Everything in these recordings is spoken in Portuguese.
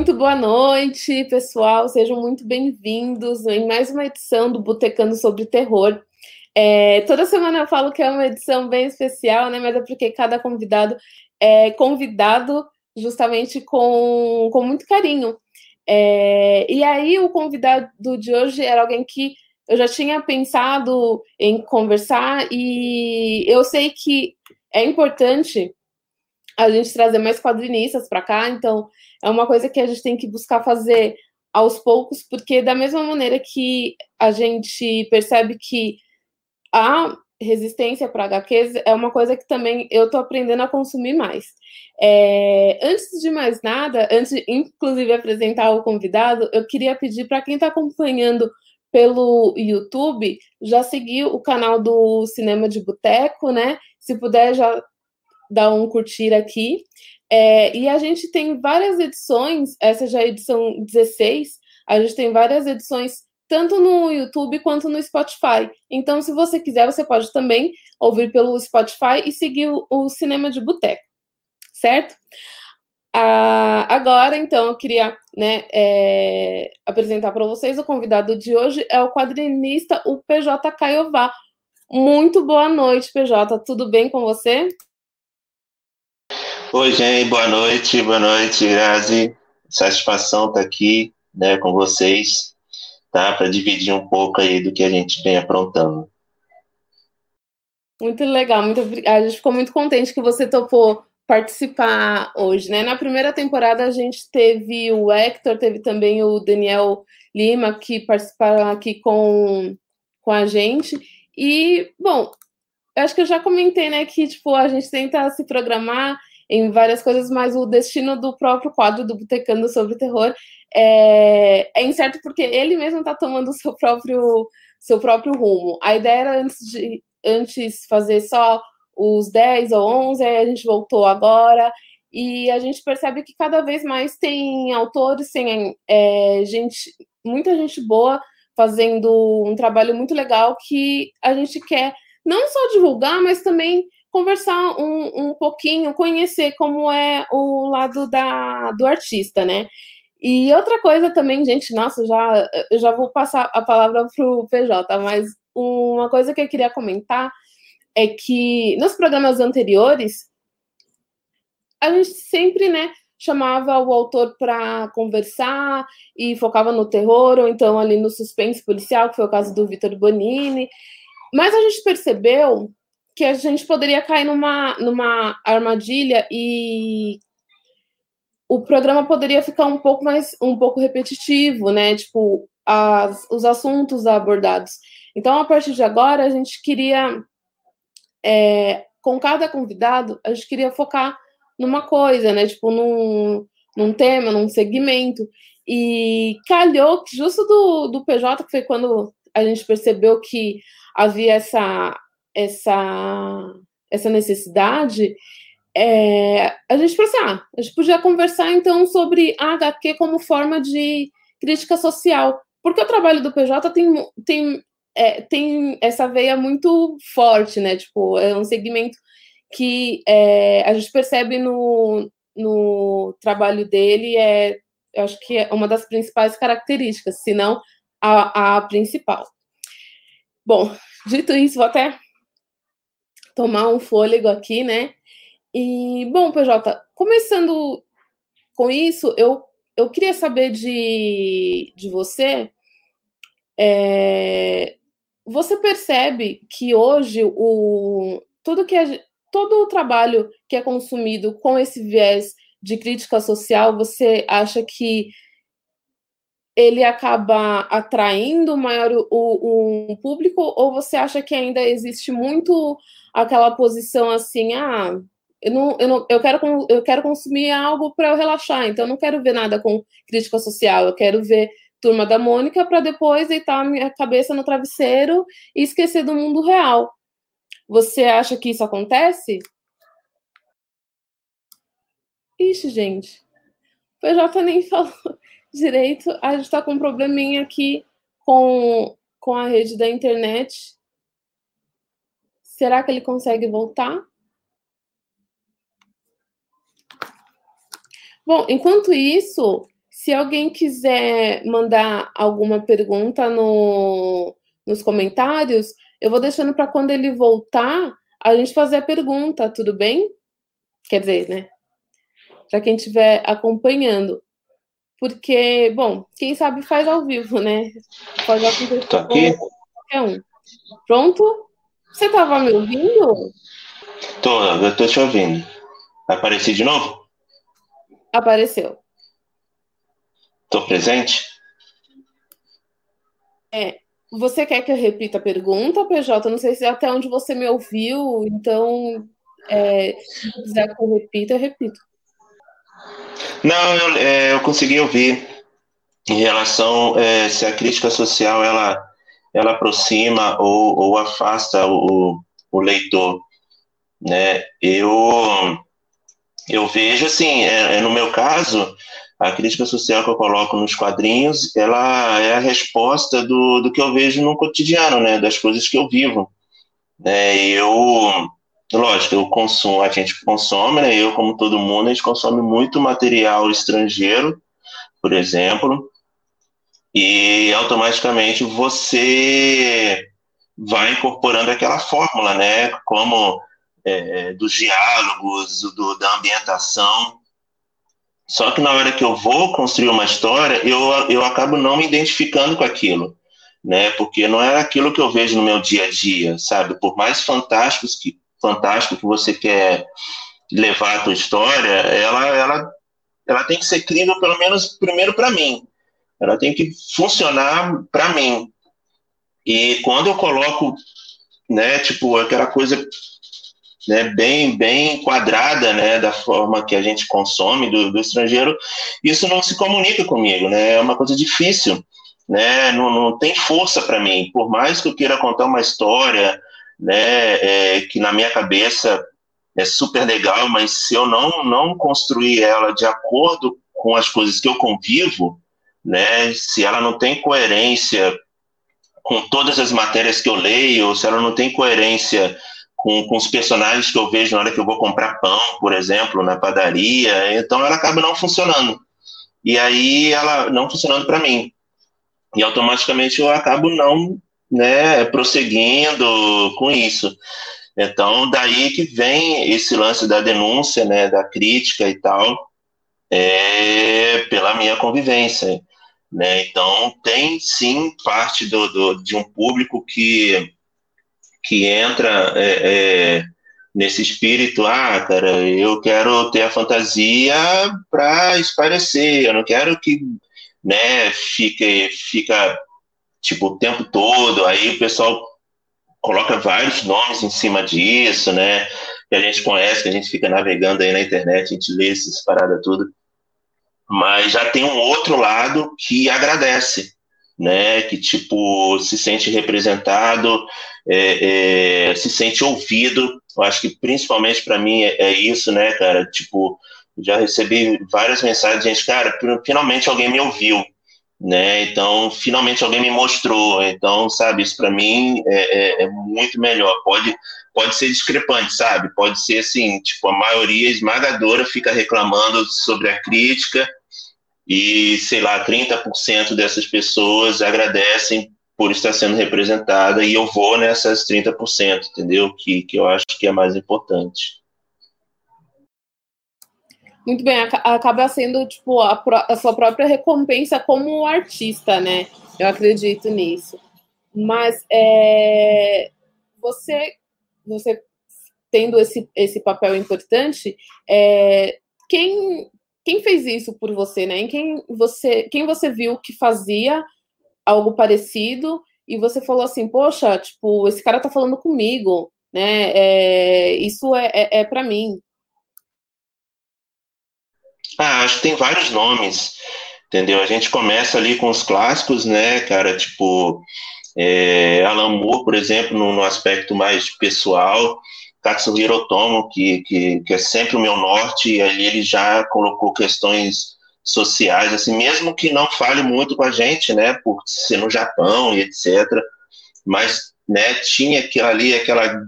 Muito boa noite, pessoal. Sejam muito bem-vindos em mais uma edição do Botecando sobre Terror. É, toda semana eu falo que é uma edição bem especial, né? Mas é porque cada convidado é convidado justamente com, com muito carinho. É, e aí, o convidado de hoje era alguém que eu já tinha pensado em conversar, e eu sei que é importante a gente trazer mais quadrinistas para cá, então é uma coisa que a gente tem que buscar fazer aos poucos, porque da mesma maneira que a gente percebe que a resistência para HQs é uma coisa que também eu estou aprendendo a consumir mais. É, antes de mais nada, antes de inclusive apresentar o convidado, eu queria pedir para quem está acompanhando pelo YouTube, já seguir o canal do Cinema de Boteco, né? Se puder já dar um curtir aqui. É, e a gente tem várias edições, essa já é a edição 16, a gente tem várias edições tanto no YouTube quanto no Spotify. Então, se você quiser, você pode também ouvir pelo Spotify e seguir o, o Cinema de Boteco, certo? Ah, agora, então, eu queria né, é, apresentar para vocês o convidado de hoje é o quadrinista, o PJ Caiová. Muito boa noite, PJ. Tudo bem com você? Oi, gente, boa noite, boa noite, Grazi. Satisfação estar tá aqui né, com vocês, tá? Para dividir um pouco aí do que a gente vem aprontando. Muito legal, muito A gente ficou muito contente que você topou participar hoje, né? Na primeira temporada a gente teve o Hector, teve também o Daniel Lima que participaram aqui com, com a gente. E, bom, acho que eu já comentei, né, que tipo, a gente tenta se programar em várias coisas, mas o destino do próprio quadro do Botecando sobre terror é, é incerto porque ele mesmo está tomando o seu próprio, seu próprio rumo. A ideia era antes de antes fazer só os 10 ou 11, aí a gente voltou agora, e a gente percebe que cada vez mais tem autores, tem é, gente, muita gente boa fazendo um trabalho muito legal que a gente quer não só divulgar, mas também conversar um, um pouquinho, conhecer como é o lado da, do artista, né? E outra coisa também, gente, nossa, já, eu já vou passar a palavra para o PJ, mas uma coisa que eu queria comentar é que nos programas anteriores, a gente sempre, né, chamava o autor para conversar e focava no terror, ou então ali no suspense policial, que foi o caso do Vitor Bonini. Mas a gente percebeu que a gente poderia cair numa, numa armadilha e o programa poderia ficar um pouco mais um pouco repetitivo, né? Tipo, as, os assuntos abordados. Então, a partir de agora, a gente queria, é, com cada convidado, a gente queria focar numa coisa, né? Tipo, num, num tema, num segmento. E calhou que justo do, do PJ, que foi quando a gente percebeu que havia essa essa, essa necessidade, é, a gente assim, ah, a gente podia conversar então sobre a HQ como forma de crítica social, porque o trabalho do PJ tem, tem, é, tem essa veia muito forte, né? Tipo, é um segmento que é, a gente percebe no, no trabalho dele, é, eu acho que é uma das principais características, se não a, a principal. Bom, dito isso, vou até tomar um fôlego aqui, né? E, bom, PJ, começando com isso, eu, eu queria saber de, de você. É, você percebe que hoje o, tudo que todo o trabalho que é consumido com esse viés de crítica social, você acha que ele acaba atraindo maior o, o, um público ou você acha que ainda existe muito aquela posição assim, ah, eu não, eu não, eu quero, eu quero consumir algo para eu relaxar, então eu não quero ver nada com crítica social, eu quero ver Turma da Mônica para depois deitar a minha cabeça no travesseiro e esquecer do mundo real. Você acha que isso acontece? Ixi, gente. O PJ nem falou direito. A gente está com um probleminha aqui com, com a rede da internet. Será que ele consegue voltar? Bom, enquanto isso, Se alguém quiser mandar alguma pergunta no, nos comentários, eu vou deixando para quando ele voltar a gente fazer a pergunta, tudo bem? Quer dizer, né? Para quem estiver acompanhando. Porque, bom, quem sabe faz ao vivo, né? Pode acontecer Tô aqui. qualquer um. Pronto? Você estava me ouvindo? Tô, eu tô te ouvindo. Apareci de novo? Apareceu. Tô presente? É. Você quer que eu repita a pergunta, PJ? Não sei se até onde você me ouviu, então é, se quiser que eu repita, eu repito. Não, eu, é, eu consegui ouvir em relação é, se a crítica social ela, ela aproxima ou, ou afasta o, o leitor, né? Eu eu vejo assim, é, é, no meu caso, a crítica social que eu coloco nos quadrinhos, ela é a resposta do, do que eu vejo no cotidiano, né? Das coisas que eu vivo. É, eu lógico, eu consumo, a gente consome, né? Eu, como todo mundo, a gente consome muito material estrangeiro, por exemplo, e automaticamente você vai incorporando aquela fórmula, né? Como é, dos diálogos, do, da ambientação. Só que na hora que eu vou construir uma história, eu, eu acabo não me identificando com aquilo, né? Porque não é aquilo que eu vejo no meu dia a dia, sabe? Por mais fantásticos que, fantástico que você quer levar a tua história, ela, ela, ela tem que ser crível, pelo menos primeiro para mim. Ela tem que funcionar para mim. E quando eu coloco, né, tipo, aquela coisa né, bem, bem quadrada, né, da forma que a gente consome do, do estrangeiro, isso não se comunica comigo, né, é uma coisa difícil, né, não, não tem força para mim, por mais que eu queira contar uma história, né, é, que na minha cabeça é super legal, mas se eu não, não construir ela de acordo com as coisas que eu convivo, né, se ela não tem coerência com todas as matérias que eu leio, se ela não tem coerência com, com os personagens que eu vejo na hora que eu vou comprar pão, por exemplo, na padaria, então ela acaba não funcionando. E aí ela não funcionando para mim. E automaticamente eu acabo não né, prosseguindo com isso. Então, daí que vem esse lance da denúncia, né, da crítica e tal, é, pela minha convivência. Né? Então, tem sim parte do, do, de um público que, que entra é, é, nesse espírito, ah, cara, eu quero ter a fantasia para esparecer, eu não quero que né, fique, fica tipo, o tempo todo, aí o pessoal coloca vários nomes em cima disso, né, que a gente conhece, que a gente fica navegando aí na internet, a gente lê essas paradas tudo, mas já tem um outro lado que agradece, né, que, tipo, se sente representado, é, é, se sente ouvido, eu acho que principalmente para mim é, é isso, né, cara, tipo, já recebi várias mensagens gente, cara, finalmente alguém me ouviu, né? Então, finalmente alguém me mostrou. Então, sabe, isso para mim é, é, é, muito melhor. Pode, pode ser discrepante, sabe? Pode ser assim, tipo, a maioria esmagadora fica reclamando sobre a crítica e, sei lá, 30% dessas pessoas agradecem por estar sendo representada e eu vou nessas 30%, entendeu? Que, que eu acho que é mais importante. Muito bem, acaba sendo tipo a, a, sua própria recompensa como artista, né? Eu acredito nisso. Mas é, você, você tendo esse, esse papel importante, é, quem, quem fez isso por você, né? Em quem você, quem você viu que fazia algo parecido e você falou assim, poxa, tipo, esse cara tá falando comigo, né? É, isso é, é, é para mim. Ah, acho que tem vários nomes, entendeu? A gente começa ali com os clássicos, né, cara? Tipo, é, Alan Moore, por exemplo, no, no aspecto mais pessoal. Katsuhiro Otomo, que, que, que é sempre o meu norte, e ali ele já colocou questões sociais, assim, mesmo que não fale muito com a gente, né, por ser no Japão e etc., mas, né, tinha aquilo ali, aquela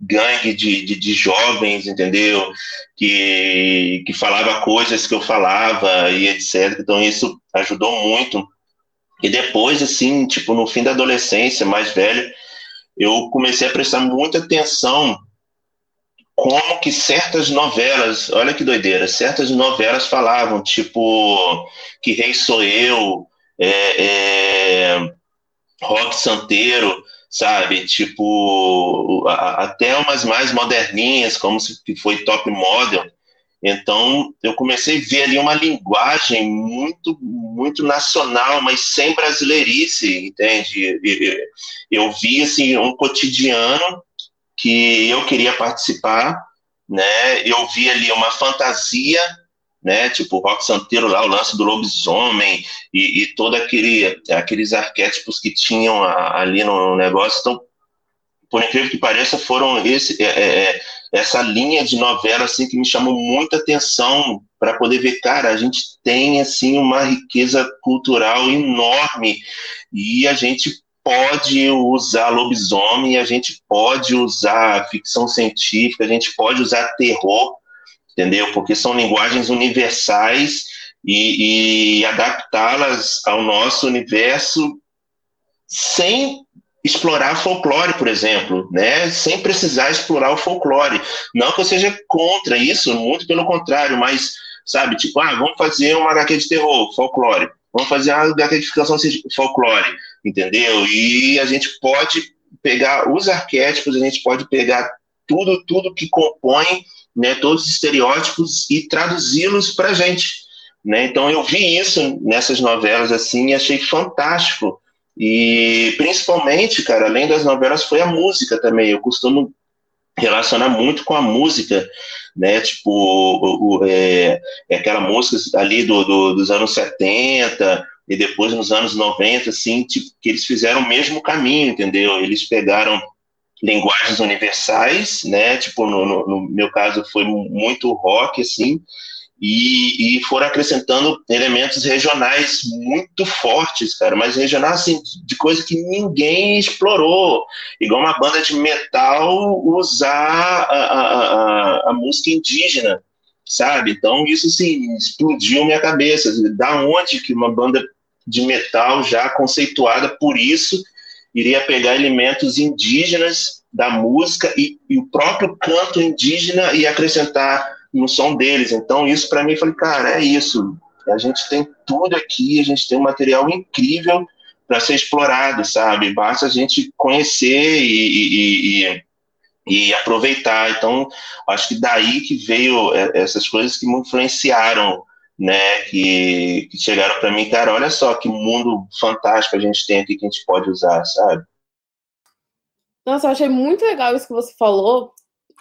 gangue de, de, de, jovens, entendeu? Que, que falava coisas que eu falava e etc. Então isso ajudou muito. E depois, assim, tipo, no fim da adolescência, mais velho, eu comecei a prestar muita atenção como que certas novelas, olha que doideira, certas novelas falavam, tipo, que rei sou eu, é, é, rock santeiro, sabe? Tipo, até umas mais moderninhas, como se foi Top Model. Então, eu comecei a ver ali uma linguagem muito, muito nacional, mas sem brasileirice, entende? Eu vi, assim, um cotidiano que eu queria participar, né? Eu vi ali uma fantasia né? Tipo, o rock santeiro lá, o lance do lobisomem e, e todo aquele, aqueles arquétipos que tinham a, ali no negócio. Então, por incrível que pareça, foram esse, é, é, é, essa linha de novela assim que me chamou muita atenção para poder ver, cara, a gente tem assim uma riqueza cultural enorme e a gente pode usar lobisomem, a gente pode usar ficção científica, a gente pode usar terror entendeu? Porque são linguagens universais e, e adaptá-las ao nosso universo sem explorar folclore, por exemplo, né? Sem precisar explorar o folclore. Não que eu seja contra isso, muito pelo contrário, mas, sabe, tipo, ah, vamos fazer uma HQ de terror, folclore. Vamos fazer uma HQ de ficção folclore, entendeu? E a gente pode pegar os arquétipos, a gente pode pegar tudo, tudo que compõe né, todos os estereótipos e traduzi-los para a gente. Né? Então eu vi isso nessas novelas assim e achei fantástico. E principalmente, cara, além das novelas, foi a música também. Eu costumo relacionar muito com a música, né? Tipo, o, o, é, é aquela música ali do, do, dos anos 70 e depois nos anos 90, assim, tipo, que eles fizeram o mesmo caminho, entendeu? Eles pegaram linguagens universais, né? Tipo, no, no, no, meu caso foi muito rock, assim, e, e foram acrescentando elementos regionais muito fortes, cara, mas regionais, assim, de coisa que ninguém explorou, igual uma banda de metal usar a, a, a, a música indígena, sabe? Então, isso, assim, explodiu minha cabeça, da onde que uma banda de metal já conceituada por isso iria pegar elementos indígenas da música e, e, o próprio canto indígena e acrescentar no som deles. Então, isso para mim, falei, cara, é isso. A gente tem tudo aqui, a gente tem um material incrível para ser explorado, sabe? Basta a gente conhecer e, e, e, aproveitar. Então, acho que daí que veio é, essas coisas que me influenciaram né, que, que chegaram para mim, cara, olha só que mundo fantástico a gente tem aqui que a gente pode usar, sabe? Nossa, eu achei muito legal isso que você falou,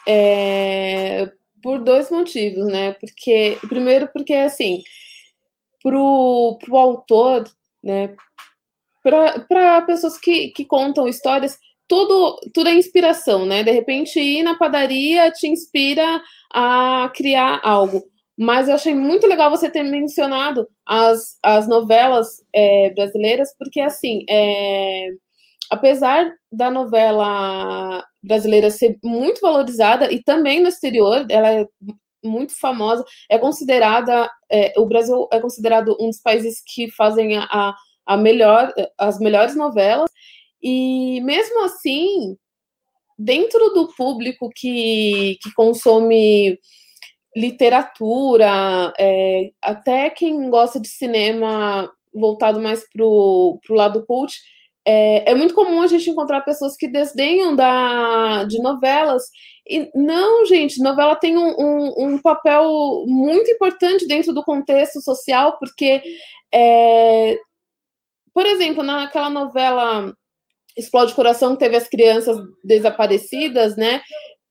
é, por dois motivos, né? Porque, primeiro, porque assim, pro, pro autor, né, para pessoas que, que contam histórias, tudo, tudo é inspiração, né? De repente, ir na padaria te inspira a criar algo. Mas eu achei muito legal você ter mencionado as, as novelas é, brasileiras, porque, assim, é, apesar da novela brasileira ser muito valorizada, e também no exterior, ela é muito famosa, é considerada, é, o Brasil é considerado um dos países que fazem a, a melhor, as melhores novelas, e mesmo assim, dentro do público que, que consome literatura, é, até quem gosta de cinema voltado mais para o lado cult, é, é, muito comum a gente encontrar pessoas que desdenham da, de novelas. E não, gente, novela tem um, um, um papel muito importante dentro do contexto social, porque, é, por exemplo, naquela novela Explode Coração, que teve as crianças desaparecidas, né?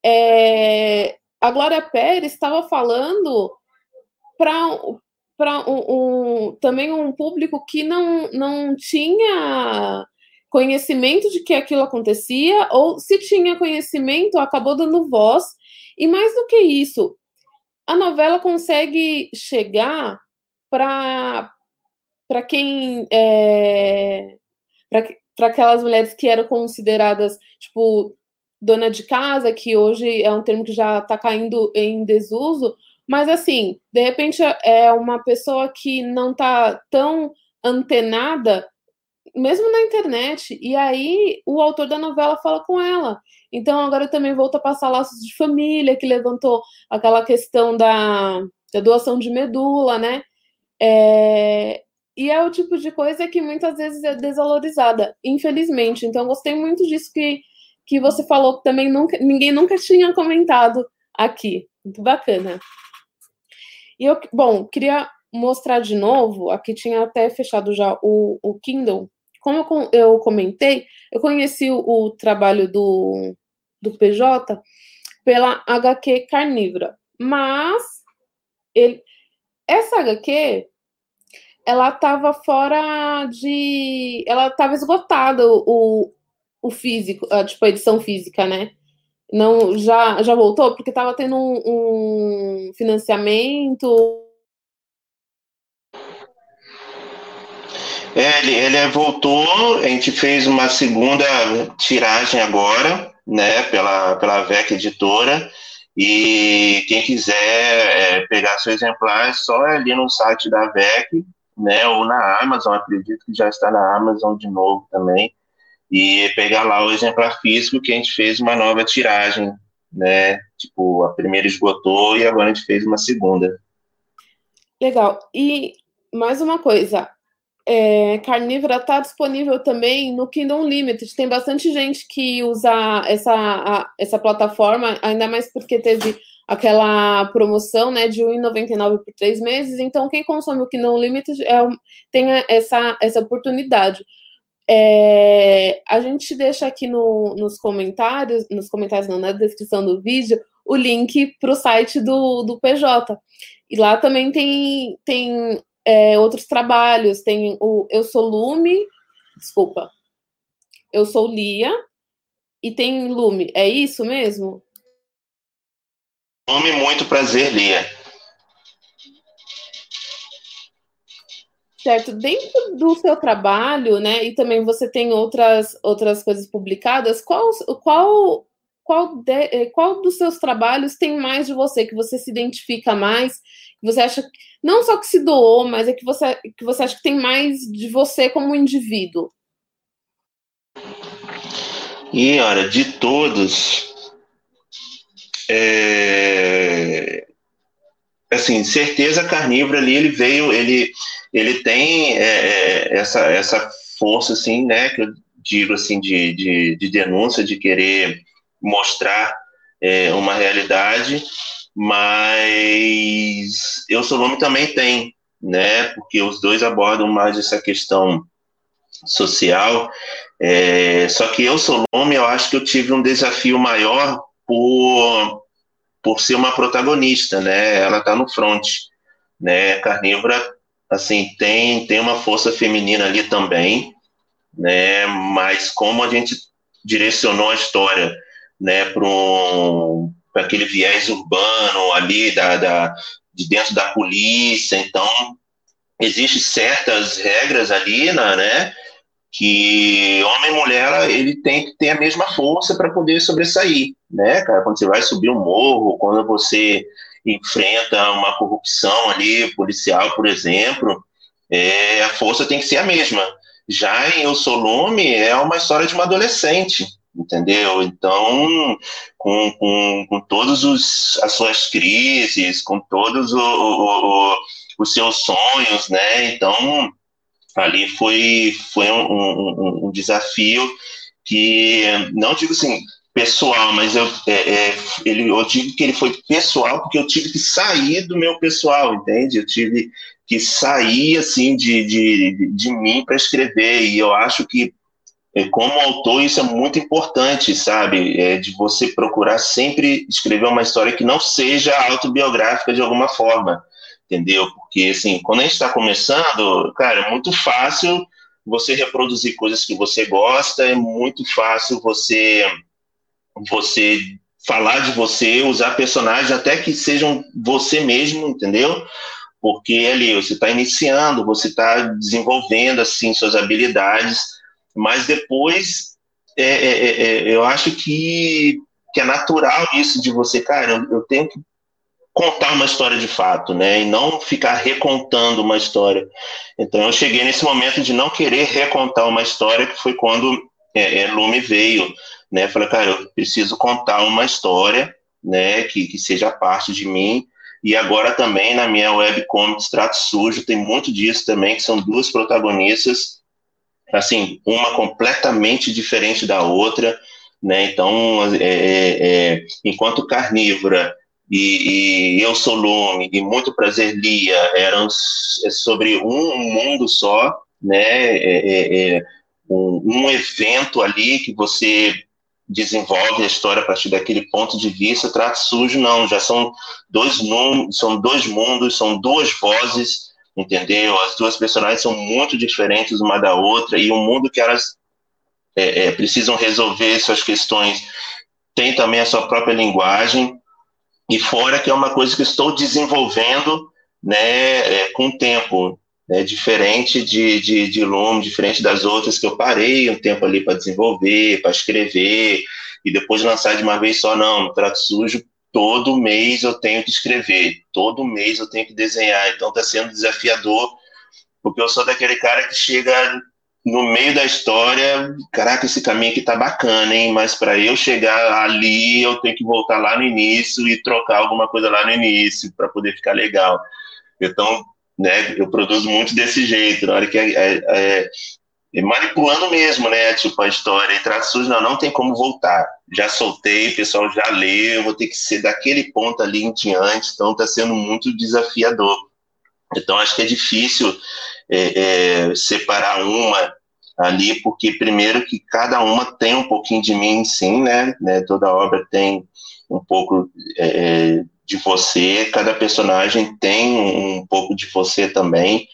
É, a Glória Pérez estava falando para um, um, também um público que não, não tinha conhecimento de que aquilo acontecia, ou se tinha conhecimento, acabou dando voz. E mais do que isso, a novela consegue chegar para quem. É, para aquelas mulheres que eram consideradas, tipo, dona de casa, que hoje é um termo que já está caindo em desuso, mas assim, de repente é uma pessoa que não está tão antenada, mesmo na internet, e aí o autor da novela fala com ela. Então agora também volta a passar laços de família, que levantou aquela questão da, da doação de medula, né? É, e é o tipo de coisa que muitas vezes é desvalorizada, infelizmente. Então, gostei muito disso que, que você falou, que também nunca, ninguém nunca tinha comentado aqui. Muito bacana. E eu, bom, queria mostrar de novo, aqui tinha até fechado já o, o Kindle. Como eu, eu comentei, eu conheci o, o trabalho do, do PJ pela HQ Carnívora, mas ele, essa HQ ela estava fora de. Ela estava esgotada o, o físico, a, tipo, a edição física, né? Não, já, já voltou, porque estava tendo um, um financiamento. É, ele, ele voltou, a gente fez uma segunda tiragem agora, né, pela, pela VEC Editora, e quem quiser é, pegar seu exemplar, é só ali no site da VEC, né? Ou na Amazon, acredito que já está na Amazon de novo também. E pegar lá o exemplar físico que a gente fez uma nova tiragem, né? Tipo, a primeira esgotou e agora a gente fez uma segunda. Legal. E mais uma coisa, é, Carnívora está disponível também no Kingdom Limited. Tem bastante gente que usa essa, a, essa plataforma, ainda mais porque teve aquela promoção né, de R$1,99 por três meses. Então, quem consome o Kingdom Limited é, tem essa, essa oportunidade. É, a gente deixa aqui no, nos comentários, nos comentários não, na descrição do vídeo, o link para o site do, do PJ. E lá também tem, tem é, outros trabalhos, tem o Eu Sou Lume, desculpa, Eu Sou Lia, e tem Lume, é isso mesmo? Nome muito prazer, Lia. Certo, dentro do seu trabalho, né, e também você tem outras, outras coisas publicadas, qual, qual, qual, de, eh, qual dos seus trabalhos tem mais de você, que você se identifica mais, que você acha, não só que se doou, mas é que você, que você acha que tem mais de você como indivíduo? E, olha, de todos, é, assim, certeza carnívora ali, ele veio, ele, ele tem é, é, essa, essa força, assim, né, que eu digo, assim, de, de, de denúncia, de querer mostrar é, uma realidade, mas eu sou também tem, né, porque os dois abordam mais essa questão social, é, só que eu sou eu acho que eu tive um desafio maior por, por ser uma protagonista, né? Ela está no front, né? Carnívora, assim, tem, tem uma força feminina ali também, né? Mas como a gente direcionou a história, né, para um, aquele viés urbano ali da, da, de dentro da polícia, então existem certas regras ali, né? Que homem e mulher ele tem que ter a mesma força para poder sobressair, né, cara? Quando você vai subir um morro, quando você enfrenta uma corrupção ali policial, por exemplo, é, a força tem que ser a mesma. Já em Eu Sou Lume é uma história de uma adolescente, entendeu? Então, com, com, com todas as suas crises, com todos o, o, o, os seus sonhos, né? Então, ali foi, foi um, um, um, desafio que, não digo assim, pessoal, mas eu, é, é, ele, eu digo que ele foi pessoal porque eu tive que sair do meu pessoal, entende? Eu tive que sair, assim, de, de, de mim para escrever, e eu acho que é, como autor, isso é muito importante, sabe? É, de você procurar sempre escrever uma história que não seja autobiográfica de alguma forma entendeu? Porque, assim, quando a gente está começando, cara, é muito fácil você reproduzir coisas que você gosta, é muito fácil você, você falar de você, usar personagens até que sejam você mesmo, entendeu? Porque ali você está iniciando, você está desenvolvendo assim suas habilidades, mas depois é, é, é, é, eu acho que, que é natural isso de você, cara, eu, eu tenho que contar uma história de fato, né? E não ficar recontando uma história. Então eu cheguei nesse momento de não querer recontar uma história, que foi quando é, é, Lume veio, né? Falei, cara, eu preciso contar uma história, né? Que, que seja parte de mim. E agora também na minha webcomic Trato Sujo tem muito disso também, que são duas protagonistas, assim, uma completamente diferente da outra, né? Então, é, é, é enquanto carnívora e, e, Eu Sou Lume e Muito Prazer Lia eram é sobre um mundo só, né? É, é, é, um, um, evento ali que você desenvolve a história a partir daquele ponto de vista. Trato Sujo não, já são dois são dois mundos, são duas vozes, entendeu? As duas personagens são muito diferentes uma da outra e o mundo que elas é, é, precisam resolver suas questões tem também a sua própria linguagem e fora que é uma coisa que estou desenvolvendo né, é, com o tempo, né, diferente de, de, de Lume, diferente das outras que eu parei um tempo ali para desenvolver, para escrever, e depois lançar de uma vez só, não, no Trato Sujo, todo mês eu tenho que escrever, todo mês eu tenho que desenhar, então está sendo desafiador, porque eu sou daquele cara que chega no meio da história, caraca, esse caminho aqui tá bacana, hein? Mas para eu chegar ali, eu tenho que voltar lá no início e trocar alguma coisa lá no início para poder ficar legal. Então, né, eu produzo muito desse jeito, na hora que é, é, é, é manipulando mesmo, né? Tipo, a história e traços, não, não tem como voltar. Já soltei, o pessoal já leu, vou ter que ser daquele ponto ali em diante, então tá sendo muito desafiador. Então, acho que é difícil é, é, separar uma ali, porque primeiro que cada uma tem um pouquinho de mim, sim, né? né toda obra tem um pouco é, de você, cada personagem tem um pouco de você também,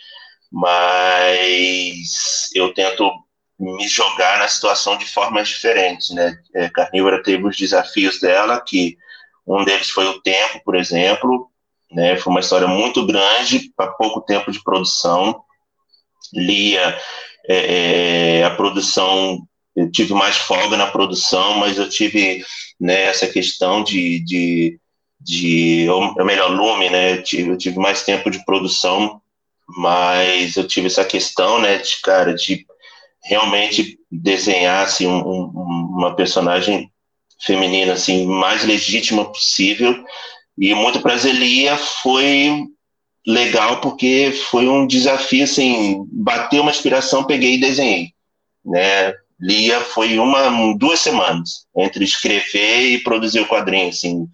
mas eu tento me jogar na situação de formas diferentes, né? É, Carnívora teve os desafios dela, que um deles foi o tempo, por exemplo, né? Foi uma história muito grande para pouco tempo de produção lia é, é, a produção, eu tive mais folga na produção, mas eu tive né, essa questão de, de, de ou melhor, lume, né, eu tive, eu tive mais tempo de produção, mas eu tive essa questão, né, de, cara, de realmente desenhar, assim, um, um, uma personagem feminina, assim, mais legítima possível, e muito Lia foi legal porque foi um desafio, assim, bateu uma inspiração, peguei e desenhei, né? Lia foi uma, duas semanas entre escrever e produzir o quadrinho, assim,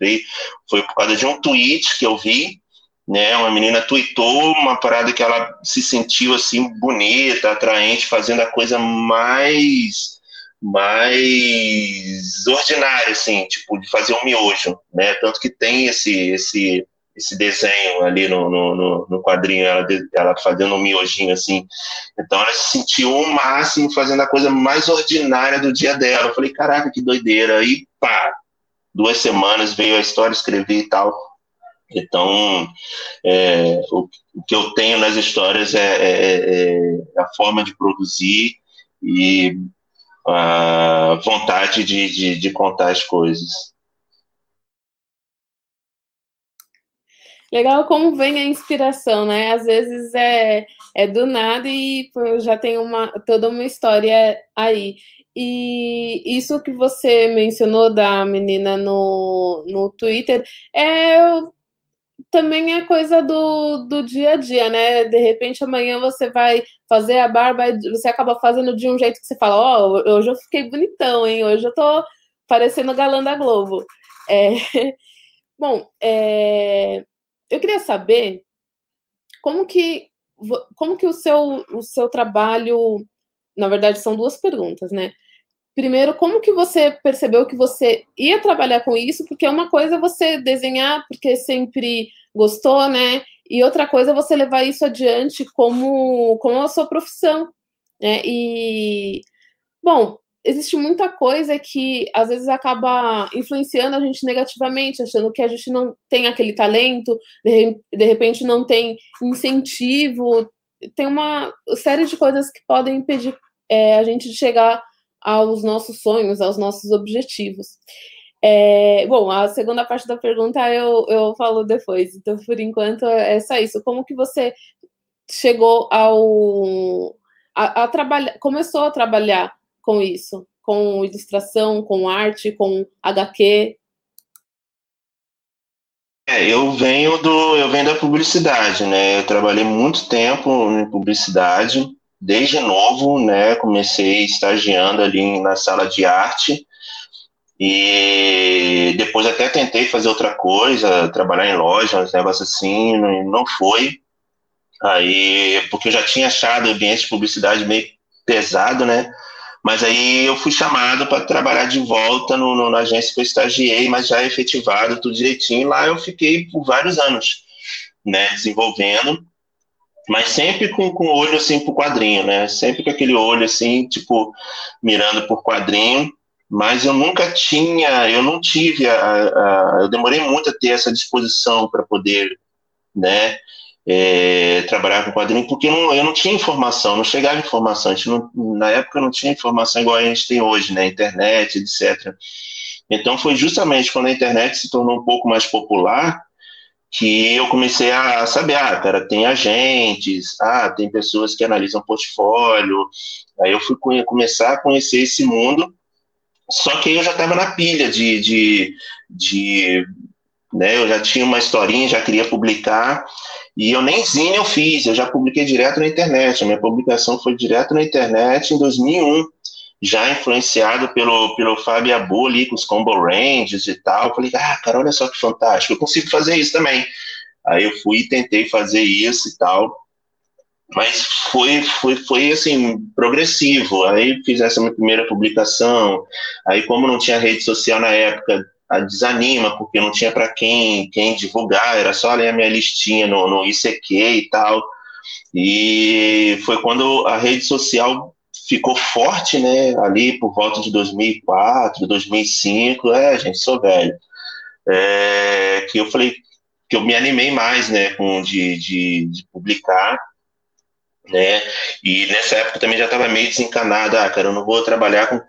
foi, por causa de um tweet que eu vi, né? Uma menina tweetou uma parada que ela se sentiu assim bonita, atraente, fazendo a coisa mais mais ordinária, assim, tipo de fazer um miojo, né? Tanto que tem esse esse esse desenho ali no, no, no quadrinho, ela, ela fazendo um miojinho assim. Então ela se sentiu o máximo fazendo a coisa mais ordinária do dia dela. Eu falei, caraca, que doideira. Aí, pá, duas semanas veio a história, escrevi e tal. Então, é, o, o, que eu tenho nas histórias é, é, é a forma de produzir e a vontade de, de, de contar as coisas. Legal como vem a inspiração, né? Às vezes é, é do nada e já tem uma, toda uma história aí. E isso que você mencionou da menina no, no Twitter é também é coisa do, do dia a dia, né? De repente amanhã você vai fazer a barba você acaba fazendo de um jeito que você fala, ó, oh, hoje eu fiquei bonitão, hein? Hoje eu tô parecendo galã da Globo. É... Bom, é eu queria saber como que como que o seu o seu trabalho, na verdade são duas perguntas, né? Primeiro, como que você percebeu que você ia trabalhar com isso? Porque é uma coisa você desenhar porque sempre gostou, né? E outra coisa é você levar isso adiante como como a sua profissão, né? E bom, existe muita coisa que às vezes acaba influenciando a gente negativamente, achando que a gente não tem aquele talento, de, de repente não tem incentivo, tem uma série de coisas que podem impedir é, a gente de chegar aos nossos sonhos, aos nossos objetivos. É, bom, a segunda parte da pergunta eu, eu falo depois, então por enquanto é só isso. Como que você chegou ao a, a trabalhar, começou a trabalhar com isso, com ilustração, com arte, com HQ? É, eu venho do, eu venho da publicidade, né? Eu trabalhei muito tempo em publicidade, desde novo, né? Comecei estagiando ali na sala de arte e depois até tentei fazer outra coisa, trabalhar em loja, uns negócios assim, não, foi. Aí, porque eu já tinha achado o ambiente de publicidade meio pesado, né? Mas aí eu fui chamado para trabalhar de volta no, no, na agência que eu estagiei, mas já efetivado, tudo direitinho. Lá eu fiquei por vários anos, né, desenvolvendo, mas sempre com, com olho assim pro quadrinho, né? Sempre com aquele olho assim, tipo, mirando por quadrinho. Mas eu nunca tinha, eu não tive, a, a eu demorei muito a ter essa disposição para poder, né, é, trabalhar com quadrinho, porque não, eu não tinha informação, não chegava informação. Não, na época não tinha informação igual a gente tem hoje, né? Internet, etc. Então foi justamente quando a internet se tornou um pouco mais popular que eu comecei a saber, ah, cara, tem agentes, ah, tem pessoas que analisam portfólio. Aí eu fui começar a conhecer esse mundo, só que aí eu já estava na pilha de, de, de né, eu já tinha uma historinha, já queria publicar, e eu nem zine eu fiz, eu já publiquei direto na internet. A minha publicação foi direto na internet em 2001, já influenciado pelo, pelo Fábio Abu ali, com os combo ranges e tal. Eu falei, ah, cara, olha só que fantástico, eu consigo fazer isso também. Aí eu fui e tentei fazer isso e tal. Mas foi, foi, foi assim, progressivo. Aí fiz essa minha primeira publicação. Aí, como não tinha rede social na época, desanima, porque não tinha para quem, quem divulgar, era só ler a minha listinha no, no ICQ e tal. E foi quando a rede social ficou forte, né, ali por volta de 2004, 2005, é, gente, sou velho, é, que eu falei, que eu me animei mais, né, com, de, de, de publicar, né? E nessa época também já estava meio desencanado, ah, cara, eu não vou trabalhar com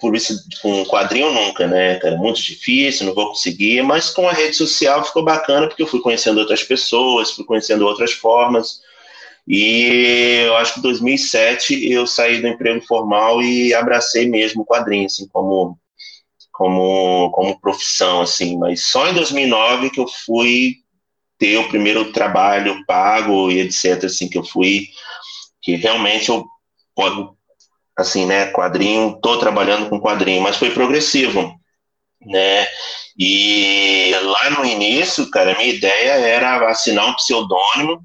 com quadrinho nunca, né, cara, muito difícil, não vou conseguir, mas com a rede social ficou bacana porque eu fui conhecendo outras pessoas, fui conhecendo outras formas, e eu acho que em 2007 eu saí do emprego formal e abracei mesmo o quadrinho, assim, como como como profissão, assim, mas só em 2009 que eu fui ter o primeiro trabalho pago e etc, assim, que eu fui que realmente eu posso, assim, né, quadrinho, tô trabalhando com quadrinho, mas foi progressivo, né, e lá no início, cara, minha ideia era assinar um pseudônimo,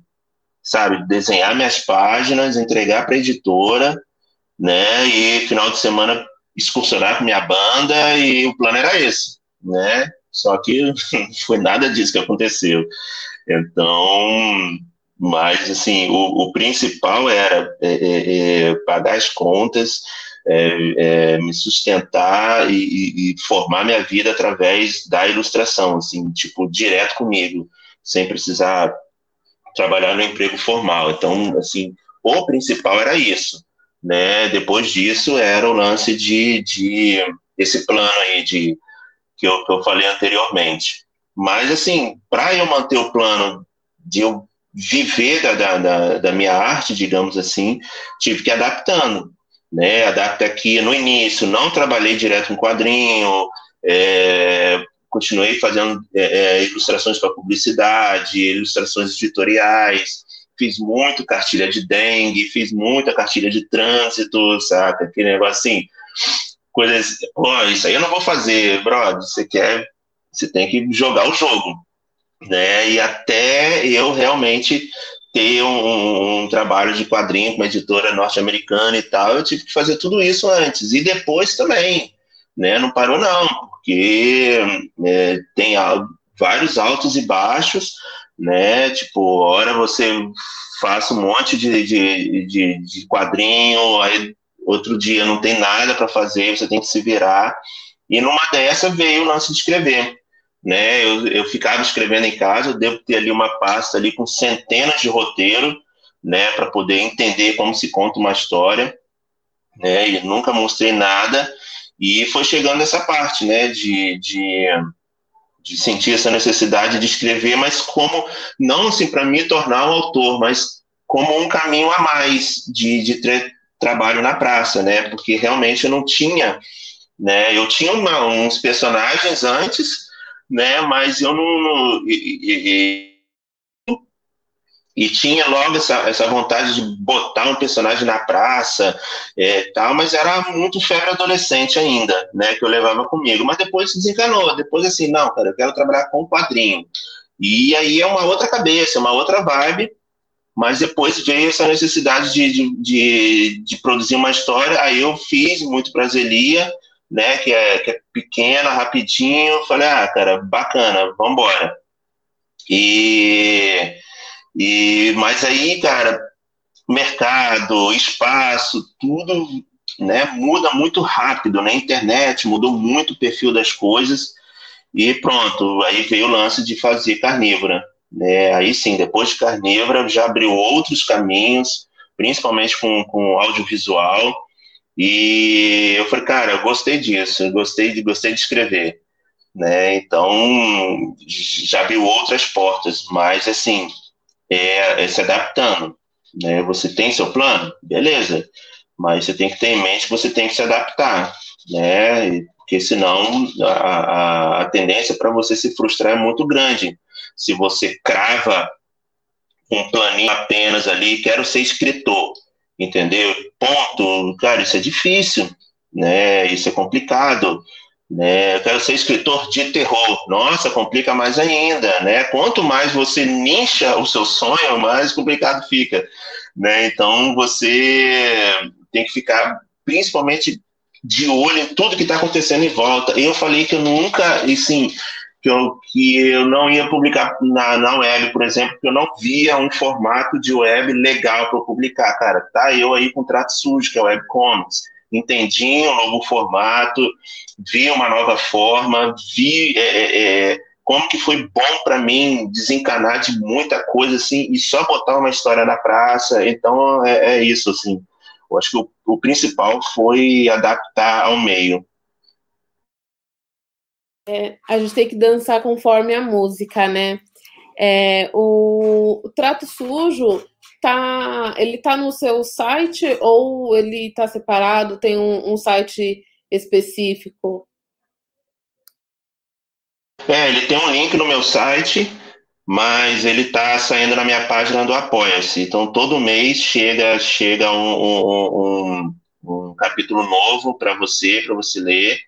sabe, desenhar minhas páginas, entregar para editora, né, e final de semana excursionar com minha banda, e o plano era esse, né, só que foi nada disso que aconteceu. Então, mas, assim, o, o principal era é, é, é pagar as contas, é, é, me sustentar e, e, formar minha vida através da ilustração, assim, tipo, direto comigo, sem precisar trabalhar no emprego formal. Então, assim, o principal era isso, né? Depois disso era o lance de, de esse plano aí de que eu, que eu falei anteriormente. Mas, assim, para eu manter o plano de eu viver da, da, da, minha arte, digamos assim, tive que ir adaptando. Né? Adapta aqui no início, não trabalhei direto em quadrinho, é, continuei fazendo é, é ilustrações para publicidade, ilustrações editoriais, fiz muito cartilha de dengue, fiz muita cartilha de trânsito, saca? Aquele negócio assim, coisas, pô, isso aí eu não vou fazer, brother, você quer, você tem que jogar o jogo, né? E até eu realmente ter um, um, trabalho de quadrinho com uma editora norte-americana e tal, eu tive que fazer tudo isso antes. E depois também, né? Não parou não, porque é, tem vários altos e baixos, né? Tipo, hora você faz um monte de, de, de, de quadrinho, aí outro dia não tem nada para fazer, você tem que se virar. E numa dessa veio o lance de escrever né? Eu, eu ficava escrevendo em casa, eu devo ter ali uma pasta ali com centenas de roteiros, né, para poder entender como se conta uma história. né? E nunca mostrei nada. E foi chegando essa parte, né? De, de, de sentir essa necessidade de escrever, mas como, não assim para me tornar um autor, mas como um caminho a mais de, de trabalho na praça, né? Porque realmente eu não tinha, né? Eu tinha uma, uns personagens antes, né? Mas eu não. E, e, e tinha logo essa, essa vontade de botar um personagem na praça é, tal, mas era muito febre adolescente ainda, né, que eu levava comigo. Mas depois se desencanou, depois assim, não, cara, eu quero trabalhar com quadrinho. E aí é uma outra cabeça, uma outra vibe, mas depois veio essa necessidade de, de, de, de produzir uma história, aí eu fiz muito para Zelia, né, que é, que é pequena, rapidinho, falei, ah, cara, bacana, vambora. E e, mas aí, cara, mercado, espaço, tudo né, muda muito rápido, né? Internet mudou muito o perfil das coisas e pronto, aí veio o lance de fazer carnívora. Né? Aí sim, depois de carnívora já abriu outros caminhos, principalmente com, com audiovisual. E eu falei, cara, eu gostei disso, eu gostei de, gostei de escrever. Né? Então já abriu outras portas, mas assim, é, é se adaptando. Né? Você tem seu plano? Beleza. Mas você tem que ter em mente que você tem que se adaptar. Né? Porque senão a, a, a tendência para você se frustrar é muito grande. Se você crava um planinho apenas ali, quero ser escritor, entendeu? Ponto. Cara, isso é difícil, né? Isso é complicado. Né? Eu quero ser escritor de terror. Nossa, complica mais ainda, né? Quanto mais você nicha o seu sonho, mais complicado fica, né? Então você tem que ficar principalmente de olho em tudo que está acontecendo em volta. Eu falei que eu nunca, e sim, que eu, que eu não ia publicar na, na web, por exemplo, porque eu não via um formato de web legal para publicar. Cara, tá eu aí com trato sujo, que é webcomics entendi um novo formato, vi uma nova forma, vi é, é, é como que foi bom para mim desencanar de muita coisa assim e só botar uma história na praça. Então é, é isso assim. Eu acho que o, o, principal foi adaptar ao meio. É, a gente tem que dançar conforme a música, né? É, o, o trato sujo tá, ele tá no seu site ou ele tá separado, tem um, um site específico? É, ele tem um link no meu site, mas ele tá saindo na minha página do Apoia-se. Então, todo mês chega chega um, um, um, capítulo novo para você, para você ler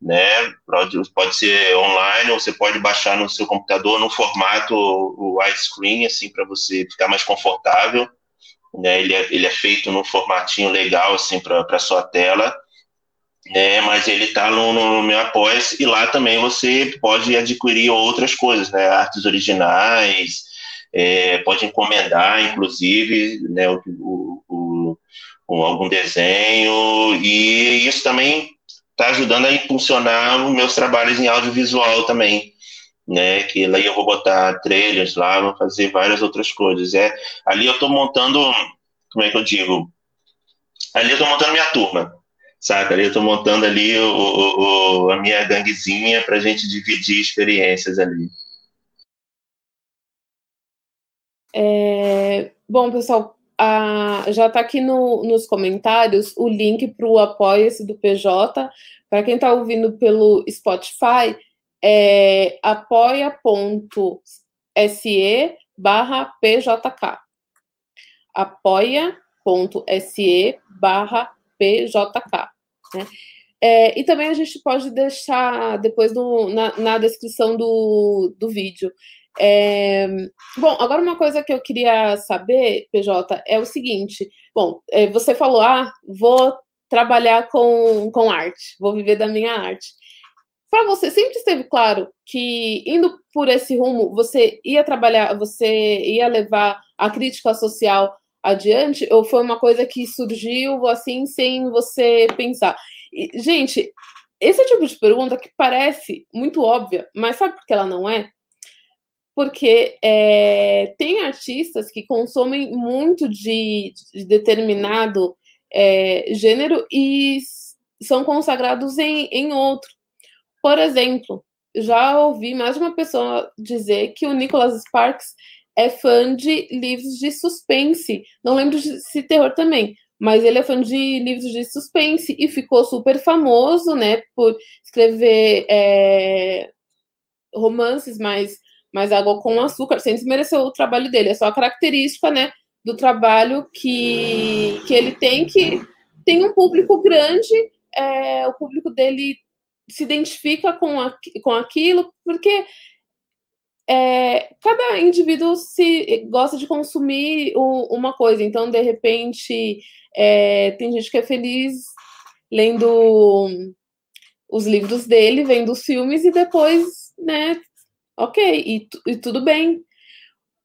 né? Pode, pode ser online ou você pode baixar no seu computador no formato o widescreen, assim, para você ficar mais confortável. Né? Ele, é, ele é feito num formatinho legal, assim, para sua tela. Né? Mas ele está no, no meu apoia e lá também você pode adquirir outras coisas, né? Artes originais, é, pode encomendar, inclusive, né? o, o, o algum desenho, e isso também está ajudando a impulsionar os meus trabalhos em audiovisual também, né? Que aí eu vou botar trailers lá, vou fazer várias outras coisas. É, ali eu estou montando, como é que eu digo? Ali eu estou montando minha turma, saca? Ali eu estou montando ali o, o, o, a minha ganguezinha para a gente dividir experiências ali. É, bom, pessoal, já está aqui no, nos comentários o link para o Apoia-se do PJ. Para quem está ouvindo pelo Spotify, é apoia.se barra PJK. apoia.se barra PJK. Né? É, e também a gente pode deixar depois no, na, na descrição do, do vídeo é... Bom, agora uma coisa que eu queria saber, PJ, é o seguinte: bom, é, você falou, ah, vou trabalhar com, com arte, vou viver da minha arte. Para você, sempre esteve claro que indo por esse rumo, você ia trabalhar, você ia levar a crítica social adiante, ou foi uma coisa que surgiu assim sem você pensar? E, gente, esse tipo de pergunta que parece muito óbvia, mas sabe por que ela não é? Porque é, tem artistas que consomem muito de, de determinado é, gênero e são consagrados em, em outro. Por exemplo, já ouvi mais de uma pessoa dizer que o Nicholas Sparks é fã de livros de suspense. Não lembro se terror também, mas ele é fã de livros de suspense e ficou super famoso, né, por escrever é, romances mais, mais água com açúcar, sem desmerecer o trabalho dele. É só a característica, né, do trabalho que, que ele tem, que tem um público grande, é, o público dele se identifica com, a, com aquilo, porque é, cada indivíduo se gosta de consumir o, uma coisa, então de repente é, tem gente que é feliz lendo os livros dele, vendo os filmes e depois, né, ok, e, e tudo bem.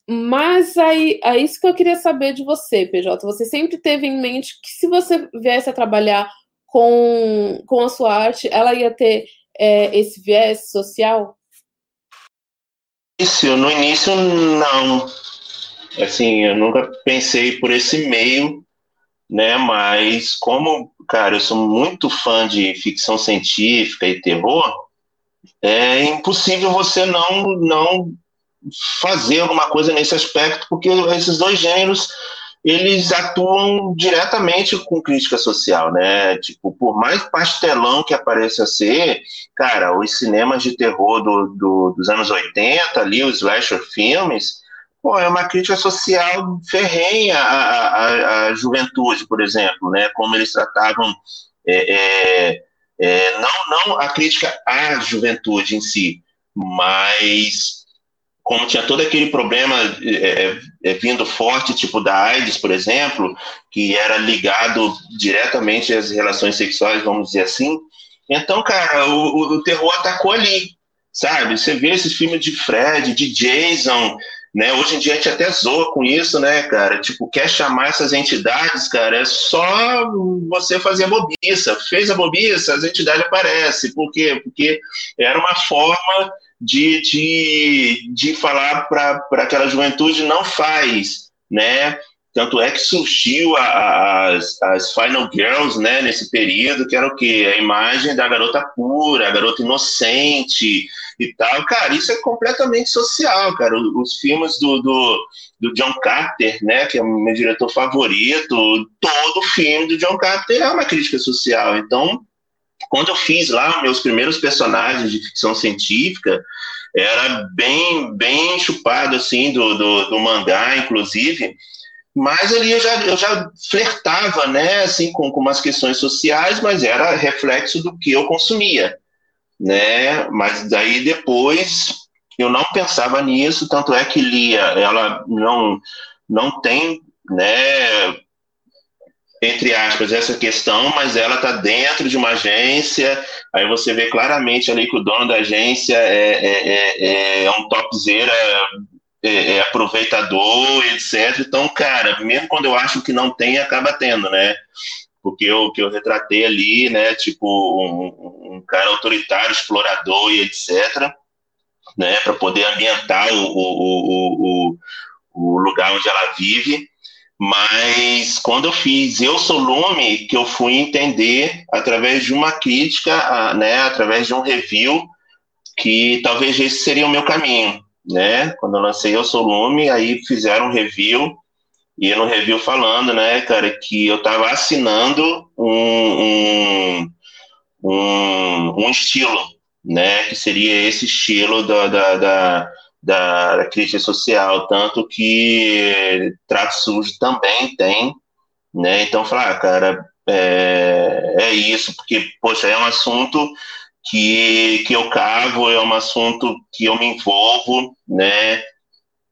Mas aí é isso que eu queria saber de você, PJ. Você sempre teve em mente que se você viesse a trabalhar com, com a sua arte, ela ia ter é, esse viés social? Isso, no início não. Assim, eu nunca pensei por esse meio, né? Mas como, cara, eu sou muito fã de ficção científica e terror, é impossível você não não fazer alguma coisa nesse aspecto, porque esses dois gêneros eles atuam diretamente com crítica social, né? Tipo, por mais pastelão que apareça ser, cara, os cinemas de terror do, do, dos anos 80, ali, os slasher filmes, pô, é uma crítica social ferrenha à, à, à juventude, por exemplo, né? Como eles tratavam é, é, é, não, não a crítica à juventude em si, mas como tinha todo aquele problema é, é, é, vindo forte, tipo da AIDS, por exemplo, que era ligado diretamente às relações sexuais, vamos dizer assim. Então, cara, o, o terror atacou ali, sabe? Você vê esses filmes de Fred, de Jason, né? Hoje em dia a gente até zoa com isso, né, cara? Tipo, quer chamar essas entidades, cara, é só você fazer a bobiça. Fez a bobiça, as entidades aparecem. Por quê? Porque era uma forma de, de, de falar para aquela juventude não faz, né? Tanto é que surgiu as, as Final Girls, né, nesse período, que era o quê? A imagem da garota pura, a garota inocente e tal. Cara, isso é completamente social, cara. Os, filmes do, do, do, John Carter, né, que é o meu diretor favorito, todo filme do John Carter é uma crítica social. Então, quando eu fiz lá meus primeiros personagens de ficção científica, era bem, bem chupado, assim, do, do, do mangá, inclusive, mas ali eu já, eu já flertava, né, assim, com, com umas questões sociais, mas era reflexo do que eu consumia, né, mas daí depois eu não pensava nisso, tanto é que Lia, ela não, não tem, né, entre aspas, essa questão, mas ela está dentro de uma agência, aí você vê claramente ali que o dono da agência é, é, é, é um topzera, é, é, aproveitador, etc. Então, cara, mesmo quando eu acho que não tem, acaba tendo, né? Porque o que eu retratei ali, né, tipo, um, um cara autoritário, explorador e etc., né, para poder ambientar o, o, o, o, lugar onde ela vive, mas quando eu fiz Eu Sou Lume, que eu fui entender através de uma crítica, né, através de um review, que talvez esse seria o meu caminho, né? Quando eu lancei Eu Sou Lume, aí fizeram um review, e no review falando, né, cara, que eu estava assinando um, um, um, um, estilo, né, que seria esse estilo da, da, da da, da crítica social, tanto que Trato Sujo também tem, né? Então, falar, ah, cara, é, é isso, porque, poxa, é um assunto que, que eu cavo, é um assunto que eu me envolvo, né?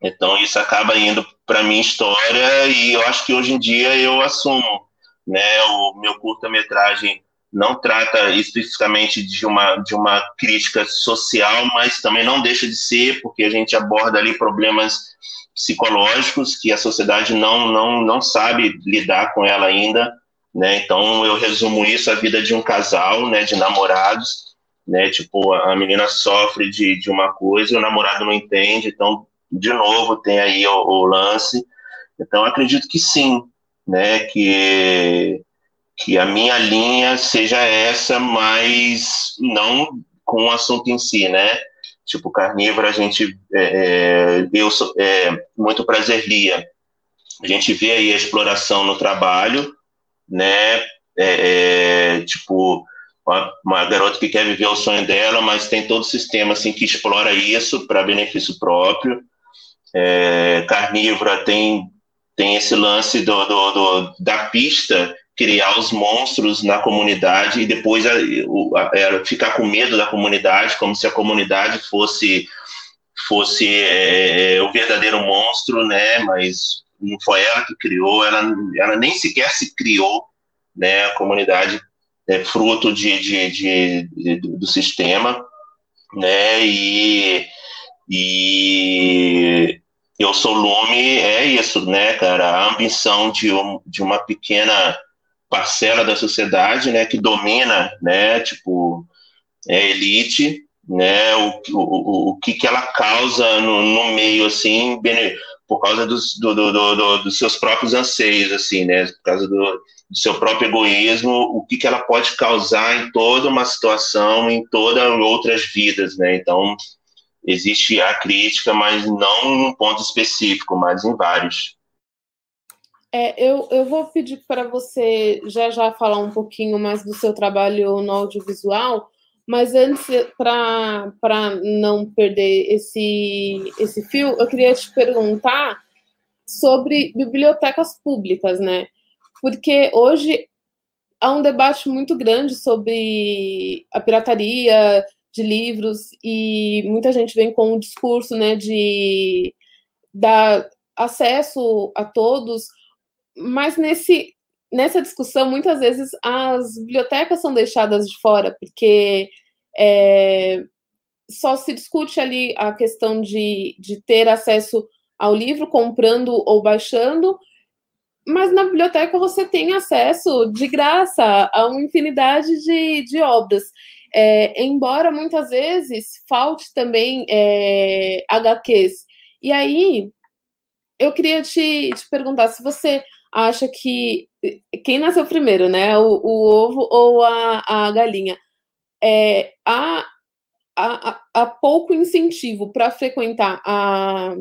Então, isso acaba indo para minha história e eu acho que hoje em dia eu assumo, né? O meu curta-metragem não trata especificamente de uma, de uma crítica social, mas também não deixa de ser, porque a gente aborda ali problemas psicológicos que a sociedade não, não, não sabe lidar com ela ainda, né? Então eu resumo isso a vida de um casal, né, de namorados, né? Tipo, a menina sofre de, de uma coisa e o namorado não entende, então de novo tem aí o, o lance. Então acredito que sim, né, que que a minha linha seja essa, mas não com o assunto em si, né? Tipo, carnívoro, a gente, é, é eu sou, é, muito prazer lia. A gente vê aí a exploração no trabalho, né? É, é, tipo, uma, uma, garota que quer viver o sonho dela, mas tem todo o sistema assim que explora isso para benefício próprio. É, carnívora tem tem esse lance do, do, do, da pista criar os monstros na comunidade e depois a, a, a, ficar com medo da comunidade, como se a comunidade fosse fosse é, é, o verdadeiro monstro, né? Mas não foi ela que criou, ela, ela nem sequer se criou, né? A comunidade é fruto de, de, de, de do sistema, né? E, e eu sou lume é isso, né, cara? A ambição de, um, de uma pequena parcela da sociedade, né, que domina, né, tipo, é elite, né, o, o, o que que ela causa no, no meio, assim, por causa dos, do, do, do, dos seus próprios anseios, assim, né, por causa do, do seu próprio egoísmo, o que que ela pode causar em toda uma situação, em todas outras vidas, né, então existe a crítica, mas não num ponto específico, mas em vários. É, eu, eu vou pedir para você já já falar um pouquinho mais do seu trabalho no audiovisual, mas antes, para não perder esse, esse fio, eu queria te perguntar sobre bibliotecas públicas, né? Porque hoje há um debate muito grande sobre a pirataria de livros e muita gente vem com um discurso, né, de dar acesso a todos mas nesse, nessa discussão, muitas vezes as bibliotecas são deixadas de fora, porque é, só se discute ali a questão de, de ter acesso ao livro, comprando ou baixando, mas na biblioteca você tem acesso de graça a uma infinidade de, de obras. É, embora muitas vezes falte também é, HQs. E aí, eu queria te, te perguntar se você acha que quem nasceu primeiro, né? O, o ovo ou a, a galinha? É, há, há, há pouco incentivo para frequentar a,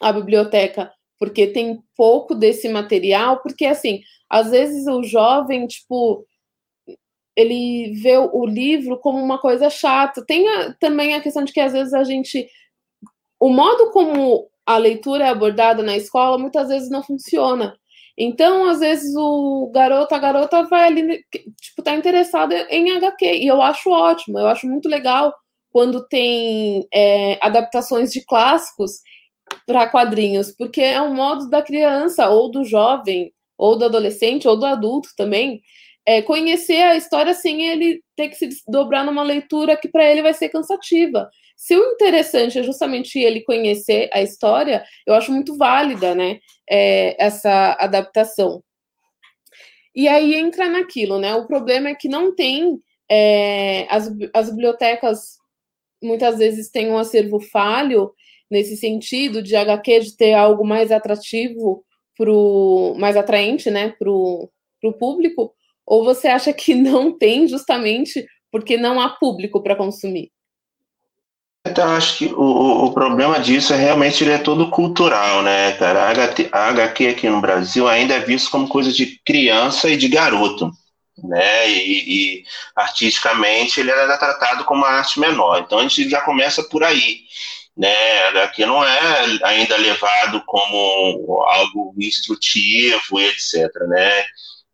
a biblioteca porque tem pouco desse material, porque assim, às vezes o jovem, tipo, ele vê o livro como uma coisa chata. Tem a, também a questão de que às vezes a gente o modo como a leitura é abordada na escola muitas vezes não funciona. Então, às vezes, o garoto, a garota vai ali, tipo, tá interessada em HQ. E eu acho ótimo, eu acho muito legal quando tem é, adaptações de clássicos para quadrinhos, porque é um modo da criança, ou do jovem, ou do adolescente, ou do adulto também, é, conhecer a história sem ele ter que se dobrar numa leitura que para ele vai ser cansativa. Se o interessante é justamente ele conhecer a história, eu acho muito válida, né, é, essa adaptação. E aí entra naquilo, né? O problema é que não tem é, as, as bibliotecas muitas vezes têm um acervo falho nesse sentido de HQ de ter algo mais atrativo pro mais atraente, né, para o público, ou você acha que não tem justamente porque não há público para consumir? Então, acho que o, o problema disso é realmente ele é todo cultural, né, cara? A, HT, a HQ aqui no Brasil ainda é visto como coisa de criança e de garoto, né? E, e artisticamente ele era tratado como uma arte menor. Então a gente já começa por aí, né? A HQ não é ainda levado como algo instrutivo etc, né?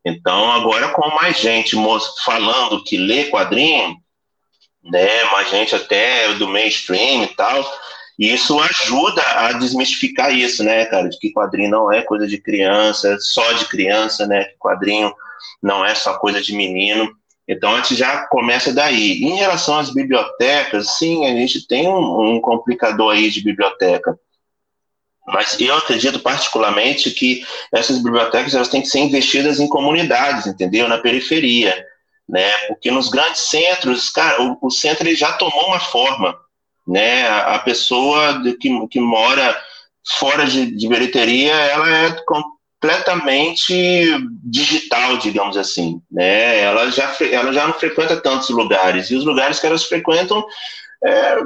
Então agora com mais gente falando que lê quadrinho né, mais gente até do mainstream e tal. E isso ajuda a desmistificar isso, né, cara, de que quadrinho não é coisa de criança, só de criança, né, que quadrinho não é só coisa de menino. Então a gente já começa daí. Em relação às bibliotecas, sim, a gente tem um, um complicador aí de biblioteca. Mas eu acredito particularmente que essas bibliotecas elas têm que ser investidas em comunidades, entendeu? Na periferia né? Porque nos grandes centros, cara, o, o centro ele já tomou uma forma, né? A, a pessoa de, que, que mora fora de, de ela é com, completamente digital, digamos assim, né? Ela já, ela já não frequenta tantos lugares, e os lugares que elas frequentam é,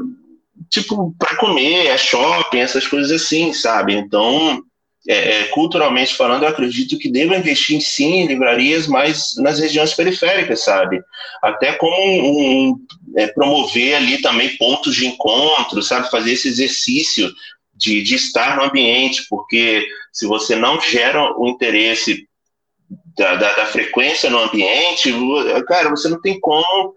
tipo, para comer, é shopping, essas coisas assim, sabe? Então, é, é, culturalmente falando, eu acredito que deva investir sim em livrarias, mas nas regiões periféricas, sabe? Até como um, um, é, promover ali também pontos de encontro, sabe? Fazer esse exercício de, de estar no ambiente, porque se você não gera o interesse da, da, da frequência no ambiente, cara, você não tem como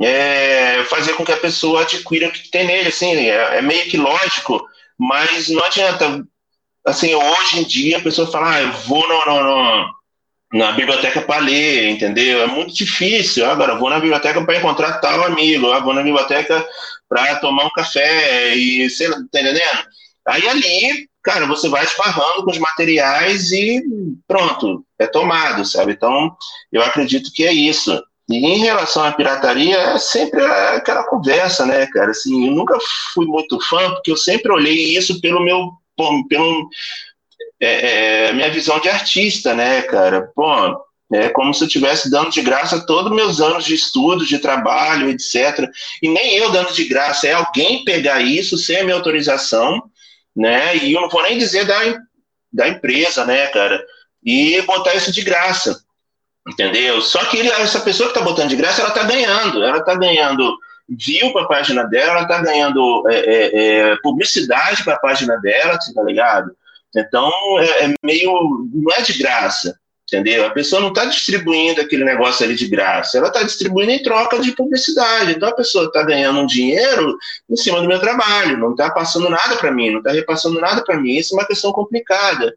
é, fazer com que a pessoa adquira o que tem nele, assim, é, é, meio que lógico, mas não adianta, assim, hoje em dia a pessoa fala, ah, eu vou no, no, no na biblioteca para ler, entendeu? É muito difícil, agora vou na biblioteca para encontrar tal amigo, ah, vou na biblioteca para tomar um café e, sei lá, tá entendendo? Aí ali, cara, você vai esparrando com os materiais e pronto, é tomado, sabe? Então, eu acredito que é isso. E em relação à pirataria, é sempre aquela conversa, né, cara? Assim, eu nunca fui muito fã, porque eu sempre olhei isso pelo meu. Pelo é, é, minha visão de artista, né, cara? Pô, é como se eu estivesse dando de graça todos meus anos de estudo, de trabalho, etc. E nem eu dando de graça, é alguém pegar isso sem a minha autorização, né? E eu não vou nem dizer da, da empresa, né, cara? E botar isso de graça. Entendeu? Só que essa pessoa que está botando de graça, ela está ganhando. Ela está ganhando view para a página dela, ela está ganhando é, é, é publicidade para a página dela, tá ligado? Então, é, é, meio. Não é de graça, entendeu? A pessoa não está distribuindo aquele negócio ali de graça, ela está distribuindo em troca de publicidade. Então, a pessoa está ganhando um dinheiro em cima do meu trabalho, não está passando nada para mim, não está repassando nada para mim. Isso é uma questão complicada.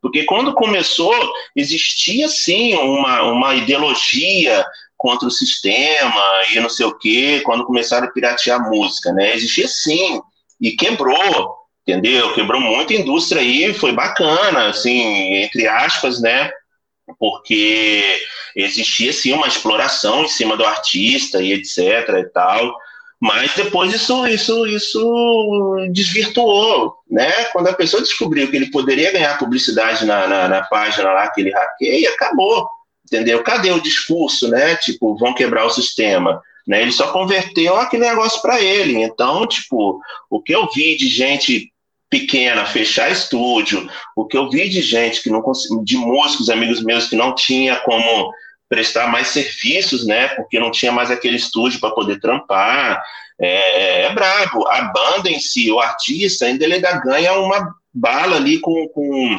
Porque quando começou, existia sim uma, uma ideologia contra o sistema e não sei o quê, quando começaram a piratear música, né? Existia sim, e quebrou, entendeu? Quebrou muita indústria aí, foi bacana, assim, entre aspas, né? Porque existia sim uma exploração em cima do artista e etc e tal. Mas depois isso, isso, isso desvirtuou, né? Quando a pessoa descobriu que ele poderia ganhar publicidade na, na, na página lá que ele hackeia, acabou, entendeu? Cadê o discurso, né? Tipo, vão quebrar o sistema. Né? Ele só converteu aquele negócio para ele. Então, tipo, o que eu vi de gente pequena fechar estúdio, o que eu vi de gente que não de músicos, amigos meus que não tinha como prestar mais serviços, né? Porque não tinha mais aquele estúdio para poder trampar. É, é brabo. A banda em si, o artista, ainda ele ainda ganha uma bala ali com, com,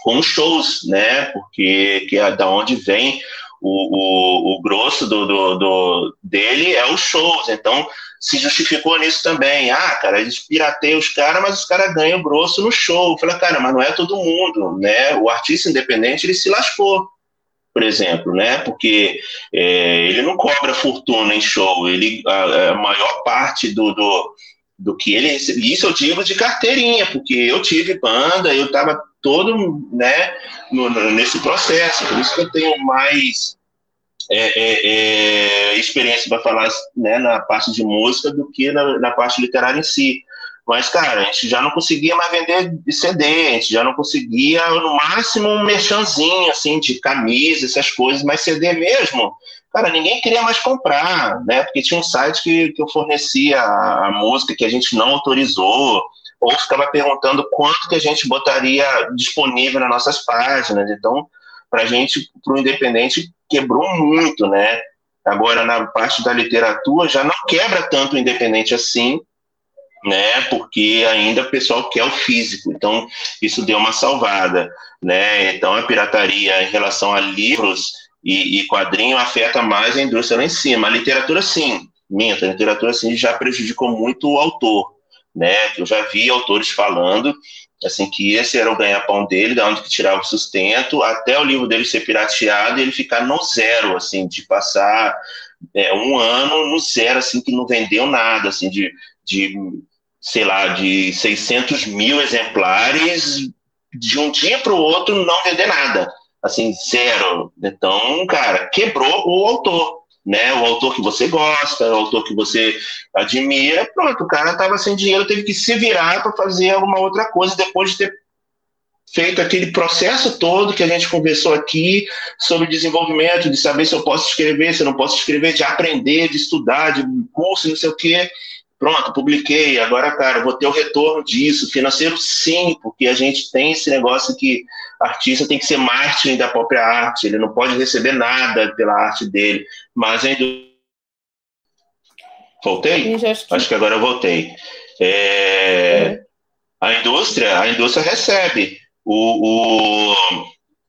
com shows, né? Porque que é da onde vem o, o, o grosso do, do, do, dele é os shows. Então, se justificou nisso também. Ah, cara, eles pirateiam os caras, mas os caras ganham grosso no show. Falei, cara, mas não é todo mundo, né? O artista independente, ele se lascou por exemplo, né? Porque é, ele não cobra fortuna em show, ele a, a maior parte do, do, do que ele recebe, isso eu digo de carteirinha, porque eu tive banda, eu estava todo, né, no, no, nesse processo, por isso que eu tenho mais é, é, é experiência para falar né, na parte de música do que na, na parte literária em si. Mas, cara, a gente já não conseguia mais vender CD, a gente já não conseguia, no máximo, um merchanzinho, assim, de camisa, essas coisas, mas CD mesmo, cara, ninguém queria mais comprar, né? Porque tinha um site que, que eu fornecia a, música que a gente não autorizou, ou ficava perguntando quanto que a gente botaria disponível nas nossas páginas. Então, para a gente, para o independente, quebrou muito, né? Agora, na parte da literatura, já não quebra tanto o independente assim, né? Porque ainda o pessoal quer o físico, então isso deu uma salvada, né? Então a pirataria em relação a livros e, e quadrinho afeta mais a indústria lá em cima. A literatura sim, minta, a literatura sim já prejudicou muito o autor, né? Eu já vi autores falando assim que esse era o ganha-pão dele, da onde que tirava o sustento, até o livro dele ser pirateado e ele ficar no zero, assim, de passar é, um ano no zero, assim, que não vendeu nada, assim, de, de sei lá, de 600 mil exemplares, de um dia para o outro não vender nada. Assim, zero. Então, cara, quebrou o autor. Né, o autor que você gosta, o autor que você admira, pronto, o cara estava sem dinheiro, teve que se virar para fazer alguma outra coisa depois de ter feito aquele processo todo que a gente conversou aqui sobre desenvolvimento, de saber se eu posso escrever, se eu não posso escrever, de aprender, de estudar, de curso, não sei o quê. Pronto, publiquei. Agora, cara, vou ter o retorno disso. Financeiro, sim, porque a gente tem esse negócio que artista tem que ser marketing da própria arte, ele não pode receber nada pela arte dele. Mas ainda. Voltei? Acho que... acho que agora eu voltei. É... É. A indústria, a indústria recebe. O,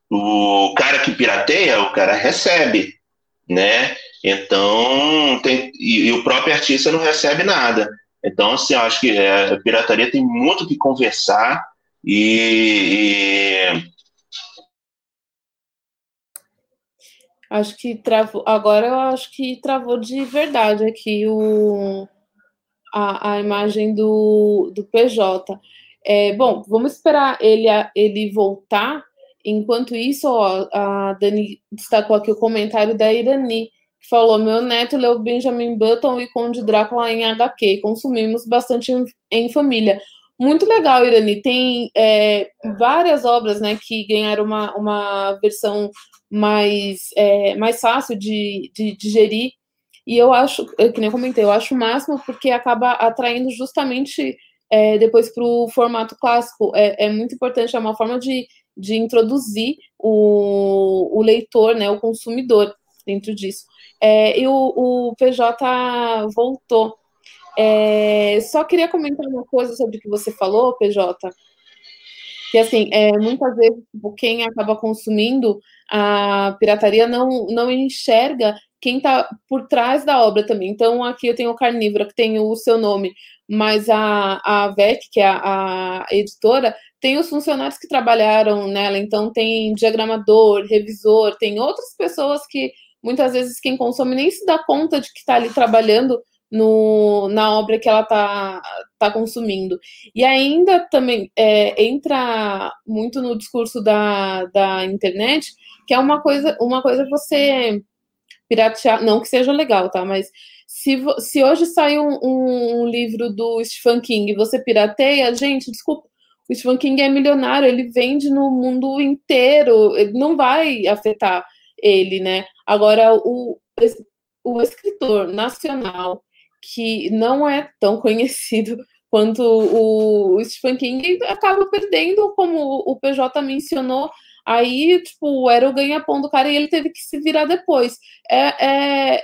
o, o cara que pirateia, o cara recebe, né? Então, tem, e, e, o próprio artista não recebe nada. Então, assim, eu acho que é, a pirataria tem muito que conversar e, e... Acho que travou. Agora eu acho que travou de verdade aqui o, a, a imagem do, do PJ. É, bom, vamos esperar ele, ele voltar. Enquanto isso, ó, a Dani destacou aqui o comentário da Irani, que falou: Meu neto leu Benjamin Button e Conde Drácula em HQ. Consumimos bastante em, em família. Muito legal, Irani. Tem é, várias obras né, que ganharam uma, uma versão mais, é, mais fácil de, de digerir. E eu acho, que nem eu comentei, eu acho o máximo porque acaba atraindo justamente é, depois para o formato clássico. É, é, muito importante, é uma forma de, de introduzir o, o leitor, né, o consumidor dentro disso. É, e o, o PJ voltou. É, só queria comentar uma coisa sobre o que você falou, PJ. Que assim, é, muitas vezes tipo, quem acaba consumindo a pirataria não, não enxerga quem está por trás da obra também. Então, aqui eu tenho o Carnívora, que tem o seu nome, mas a, a VEC, que é a, a editora, tem os funcionários que trabalharam nela, então tem diagramador, revisor, tem outras pessoas que muitas vezes quem consome nem se dá conta de que está ali trabalhando no, na obra que ela está tá consumindo. E ainda também é, entra muito no discurso da, da internet, que é uma coisa, uma coisa você piratear, não que seja legal, tá? Mas se, se hoje sai um, um, um, livro do Stephen King e você pirateia, gente, desculpa, o Stephen King é milionário, ele vende no mundo inteiro, não vai afetar ele, né? Agora, o, o escritor nacional, que não é tão conhecido quanto o, Stephen King, acaba perdendo, como o PJ mencionou, Aí, tipo, era o ganha-pão do cara e ele teve que se virar depois. É, é,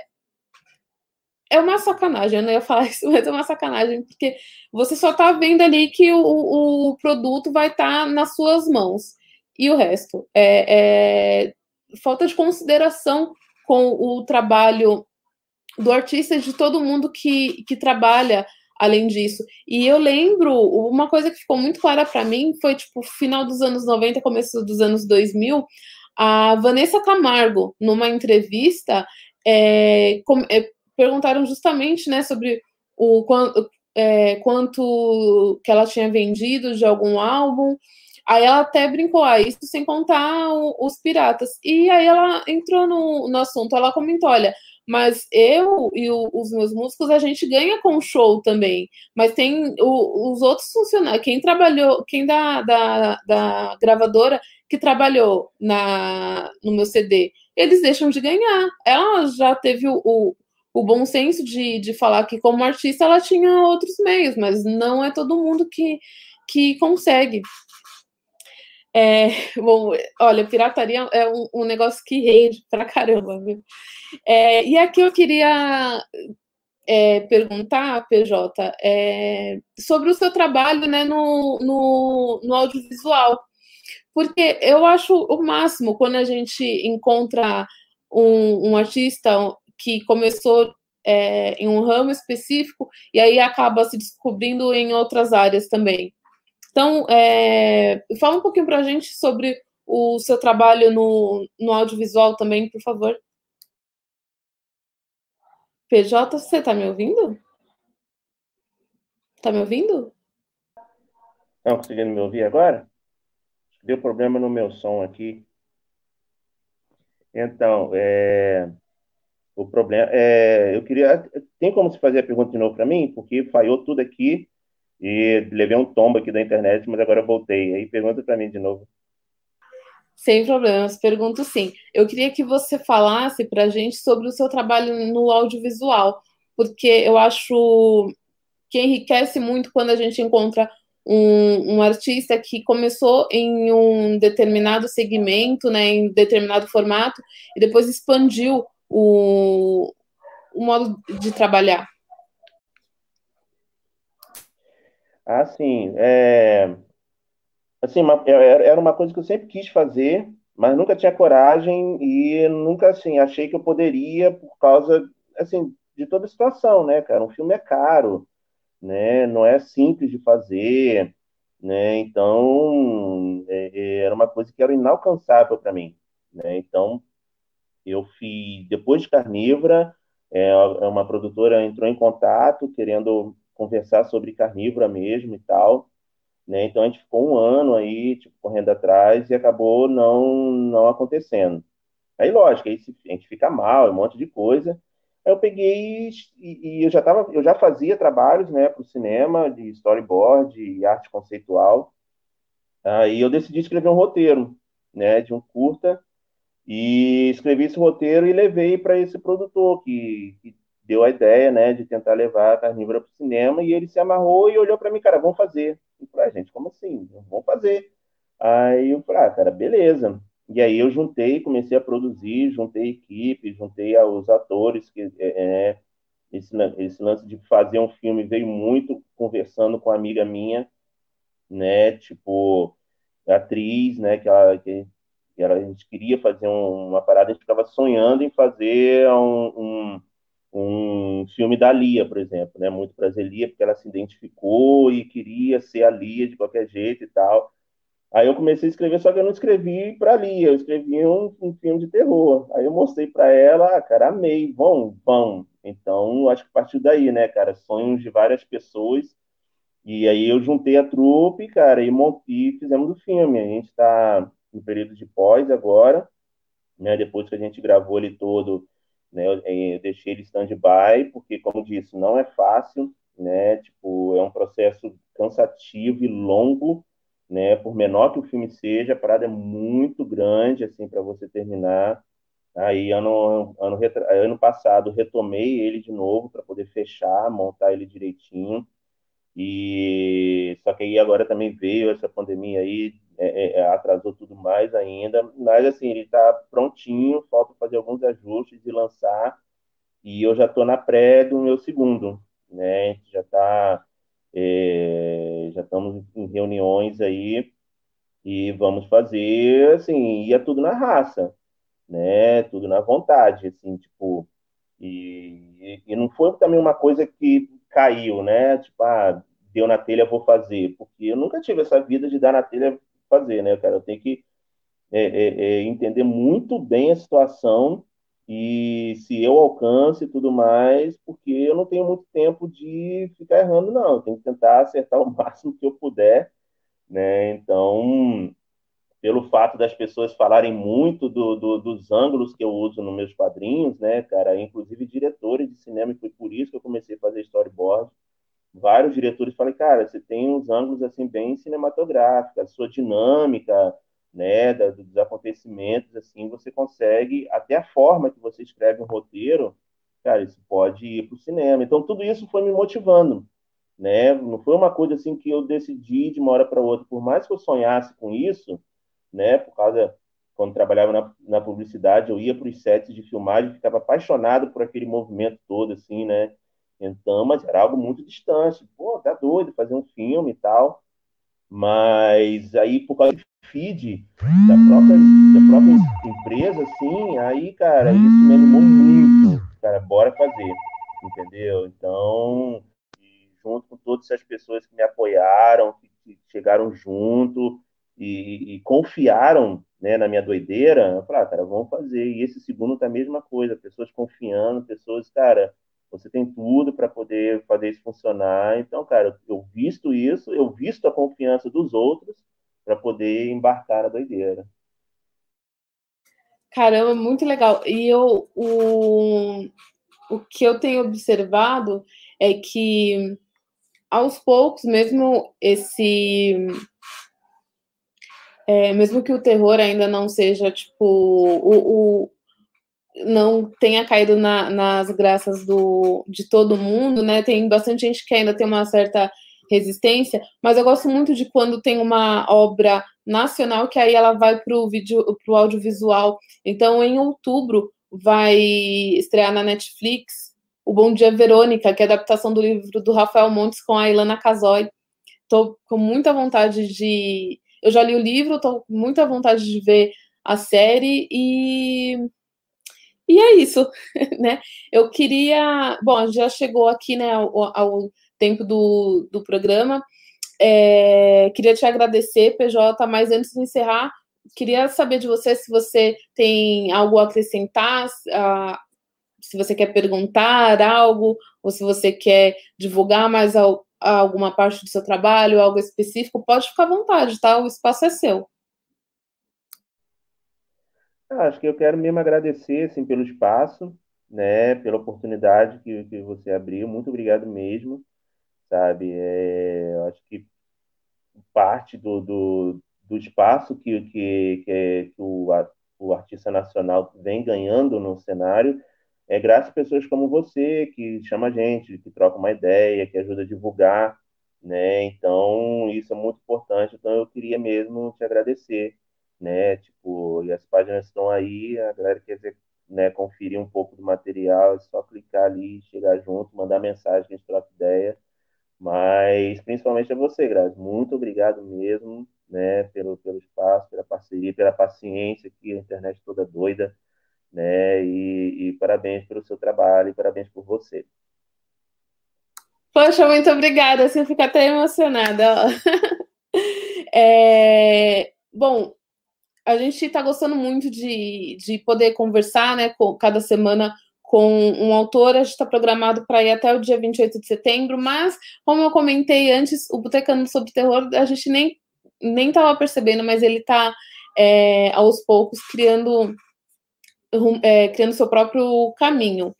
é uma sacanagem, eu não ia falar isso, mas é uma sacanagem, porque você só tá vendo ali que o, o produto vai estar tá nas suas mãos. E o resto? É, é, falta de consideração com o trabalho do artista e de todo mundo que, que trabalha além disso. E eu lembro, uma coisa que ficou muito clara para mim foi, tipo, final dos anos 90, começo dos anos 2000, a Vanessa Camargo, numa entrevista, é, com, é, perguntaram justamente, né, sobre o é, quanto que ela tinha vendido de algum álbum, Aí ela até brincou, ah, isso sem contar o, os piratas. E aí ela entrou no, no assunto, ela comentou, olha, mas eu e o, os meus músicos, a gente ganha com o show também. Mas tem o, os outros funcionários, quem trabalhou, quem da, da, da gravadora que trabalhou na, no meu CD, eles deixam de ganhar. Ela já teve o, o, o bom senso de, de falar que, como artista, ela tinha outros meios, mas não é todo mundo que, que consegue. É, bom, olha, pirataria é um, um negócio que rende pra caramba, viu? É, e aqui eu queria é, perguntar, PJ, é, sobre o seu trabalho né, no, no, no, audiovisual. Porque eu acho o máximo quando a gente encontra um, um artista que começou é, em um ramo específico e aí acaba se descobrindo em outras áreas também. Então, é, fala um pouquinho para a gente sobre o seu trabalho no, no audiovisual também, por favor. PJ, você está me ouvindo? Está me ouvindo? Estão conseguindo me ouvir agora? Deu problema no meu som aqui. Então, é, o problema é, eu queria, tem como se fazer a pergunta de novo para mim, porque falhou tudo aqui e levei um tombo aqui da internet, mas agora voltei. Aí pergunta para mim de novo. Sem problemas, pergunto sim. Eu queria que você falasse para a gente sobre o seu trabalho no audiovisual, porque eu acho que enriquece muito quando a gente encontra um, um, artista que começou em um determinado segmento, né, em determinado formato, e depois expandiu o, o modo de trabalhar. Ah, sim. É... Assim, é, era uma coisa que eu sempre quis fazer, mas nunca tinha coragem e nunca, assim, achei que eu poderia por causa, assim, de toda a situação, né, cara? Um filme é caro, né? Não é simples de fazer, né? Então, é, é era uma coisa que era inalcançável para mim, né? Então, eu fiz, depois de Carnívora, é, uma produtora entrou em contato querendo conversar sobre carnívora mesmo e tal, né? Então a gente ficou um ano aí, tipo, correndo atrás e acabou não não acontecendo. Aí, lógico, aí a gente fica mal, um monte de coisa. Aí eu peguei e, e eu já tava, eu já fazia trabalhos, né, para o cinema de storyboard e arte conceitual. Aí eu decidi escrever um roteiro, né, de um curta e escrevi esse roteiro e levei para esse produtor que, que deu a ideia, né, de tentar levar a Carnívora para o cinema, e ele se amarrou e olhou para mim, cara, vamos fazer. Eu falei, ah, gente, como assim? Vamos fazer. Aí eu falei, ah, cara, beleza. E aí eu juntei, comecei a produzir, juntei equipe, juntei os atores, que é, é, esse, esse lance de fazer um filme veio muito conversando com uma amiga minha, né, tipo, atriz, né, que ela, que, a gente queria fazer um, uma parada, a gente ficava sonhando em fazer um, um um filme da Lia, por exemplo, né? Muito Lia, porque ela se identificou e queria ser a Lia de qualquer jeito e tal. Aí eu comecei a escrever, só que eu não escrevi para Lia, eu escrevi um, um, filme de terror. Aí eu mostrei para ela, ah, cara, amei, vão, vão. Então, acho que partiu daí, né, cara? Sonhos de várias pessoas. E aí eu juntei a trupe, cara, e, montei, fizemos o filme. A gente está no período de pós agora, né? Depois que a gente gravou ele todo, né? Eu, eu deixei ele stand-by, porque, como disse, não é fácil, né? Tipo, é um processo cansativo e longo, né? Por menor que o filme seja, a parada é muito grande, assim, para você terminar. Aí, ano, ano, ano passado, retomei ele de novo para poder fechar, montar ele direitinho. E só que aí agora também veio essa pandemia aí, é, é, é, atrasou tudo mais ainda, mas assim, ele está prontinho, falta fazer alguns ajustes e lançar, e eu já estou na pré do meu segundo, né, já está, é, já estamos em reuniões aí, e vamos fazer, assim, ia tudo na raça, né, tudo na vontade, assim, tipo, e, e não foi também uma coisa que caiu, né, tipo, ah, deu na telha, vou fazer, porque eu nunca tive essa vida de dar na telha, fazer, né, cara? Eu tenho que é, é, é, entender muito bem a situação e se eu alcance e tudo mais, porque eu não tenho muito tempo de ficar errando, não. Eu tenho que tentar acertar o máximo que eu puder, né? Então, pelo fato das pessoas falarem muito do, do, dos ângulos que eu uso nos meus quadrinhos, né, cara? Inclusive diretores de cinema, e foi por isso que eu comecei a fazer storyboard vários diretores falam, cara, você tem uns ângulos assim bem cinematográficos, a sua dinâmica, né, dos acontecimentos, assim, você consegue até a forma que você escreve um roteiro, cara, isso pode ir para o cinema. Então tudo isso foi me motivando, né? Não foi uma coisa assim que eu decidi de uma hora para outra, por mais que eu sonhasse com isso, né? Por causa quando trabalhava na, na publicidade, eu ia para os sets de filmagem, ficava apaixonado por aquele movimento todo, assim, né? Então, mas era algo muito distante. Pô, tá doido fazer um filme e tal. Mas aí, por causa do feed da própria, da própria empresa, assim, aí, cara, isso me animou muito. Cara, bora fazer, entendeu? Então, junto com todas as pessoas que me apoiaram, que, que chegaram junto e, e, confiaram né, na minha doideira, eu falei, ah, cara, vamos fazer. E esse segundo tá a mesma coisa, pessoas confiando, pessoas, cara, você tem tudo para poder fazer isso funcionar. Então, cara, eu visto isso, eu visto a confiança dos outros para poder embarcar na doideira. Caramba, muito legal. E eu, o, o que eu tenho observado é que aos poucos, mesmo esse. É, mesmo que o terror ainda não seja, tipo, o, o não tenha caído na, nas graças do, de todo mundo, né? Tem bastante gente que ainda tem uma certa resistência, mas eu gosto muito de quando tem uma obra nacional que aí ela vai para o vídeo, para o audiovisual. Então, em outubro vai estrear na Netflix o Bom Dia Verônica, que é a adaptação do livro do Rafael Montes com a Ilana Casoy. Estou com muita vontade de. Eu já li o livro, estou com muita vontade de ver a série e. E é isso, né? Eu queria. Bom, já chegou aqui, né, ao, ao tempo do, do programa. É, queria te agradecer, PJ, mas antes de encerrar, queria saber de você se você tem algo a acrescentar, se você quer perguntar algo, ou se você quer divulgar mais al alguma parte do seu trabalho, algo específico, pode ficar à vontade, tá? O espaço é seu. Ah, acho que eu quero mesmo agradecer assim, pelo espaço, né, pela oportunidade que, que você abriu. Muito obrigado mesmo, sabe? É, acho que parte do, do, do espaço que, que, que, que o, o artista nacional vem ganhando no cenário é graças a pessoas como você, que chama a gente, que troca uma ideia, que ajuda a divulgar, né? Então, isso é muito importante. Então, eu queria mesmo te agradecer, né? Tipo, e as páginas estão aí, a galera quer né, conferir um pouco do material, é só clicar ali, chegar junto, mandar mensagem, que a gente troca ideia. Mas, principalmente a você, Grazi, muito obrigado mesmo, né, pelo, pelo espaço, pela parceria, pela paciência aqui, a internet toda doida, né? E, e parabéns pelo seu trabalho e parabéns por você. Poxa, muito obrigada. Assim, eu fico até emocionada. É, bom, a gente está gostando muito de, de poder conversar, né, com, cada semana com um autor. A gente está programado para ir até o dia 28 de setembro, mas, como eu comentei antes, o Botecano sobre Terror, a gente nem nem estava percebendo, mas ele está é, aos poucos criando é, criando seu próprio caminho.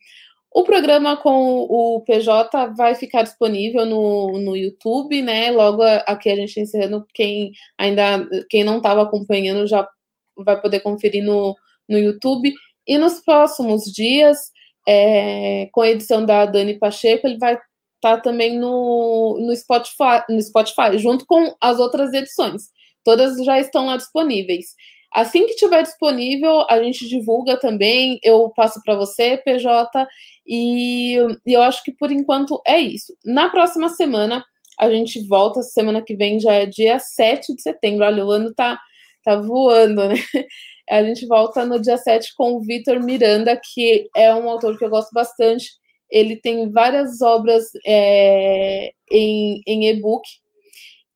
O programa com o PJ vai ficar disponível no, no YouTube, né? Logo aqui a gente encerrando, quem ainda quem não estava acompanhando já vai poder conferir no, no YouTube. E nos próximos dias, é, com a edição da Dani Pacheco, ele vai estar tá também no, no, Spotify, no Spotify, junto com as outras edições. Todas já estão lá disponíveis. Assim que tiver disponível, a gente divulga também. Eu passo para você, PJ, e, e, eu acho que por enquanto é isso. Na próxima semana, a gente volta. Semana que vem já é dia 7 de setembro. Olha, o ano tá, tá voando, né? A gente volta no dia 7 com o Vitor Miranda, que é um autor que eu gosto bastante. Ele tem várias obras é, em, em e-book.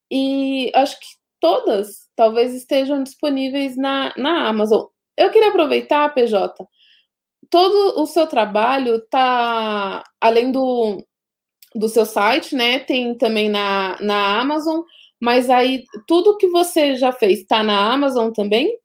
E acho que todas talvez estejam disponíveis na, na Amazon. Eu queria aproveitar, PJ, todo o seu trabalho tá além do, do seu site, né? Tem também na, na Amazon, mas aí tudo que você já fez está na Amazon também?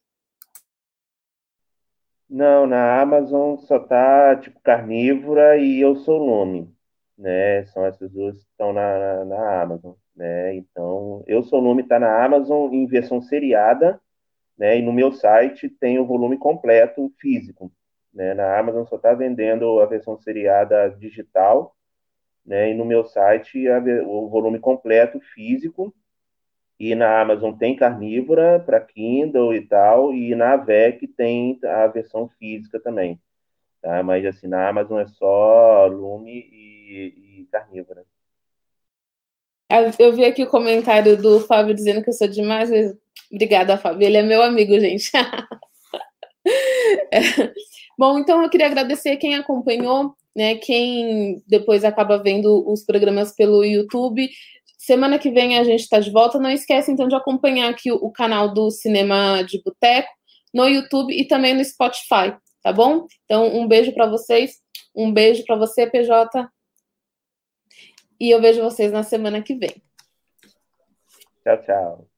Não, na Amazon só tá tipo carnívora e eu sou nome, né? São essas duas que estão na, na, Amazon. Né? Então, Eu Sou Nome está na Amazon em versão seriada, né? e no meu site tem o volume completo físico. Né? Na Amazon só está vendendo a versão seriada digital, né? e no meu site a, o volume completo físico, e na Amazon tem carnívora para Kindle e tal, e na VEC tem a versão física também. Tá? Mas assim, na Amazon é só Lume e, e carnívora. Eu vi aqui o comentário do Fábio dizendo que eu sou demais. Obrigada, Fábio. Ele é meu amigo, gente. é. Bom, então eu queria agradecer quem acompanhou, né? Quem depois acaba vendo os programas pelo YouTube. Semana que vem a gente está de volta. Não esquece então de acompanhar aqui o, canal do Cinema de Boteco no YouTube e também no Spotify, tá bom? Então, um beijo para vocês. Um beijo para você, PJ. E eu vejo vocês na semana que vem. Tchau, tchau.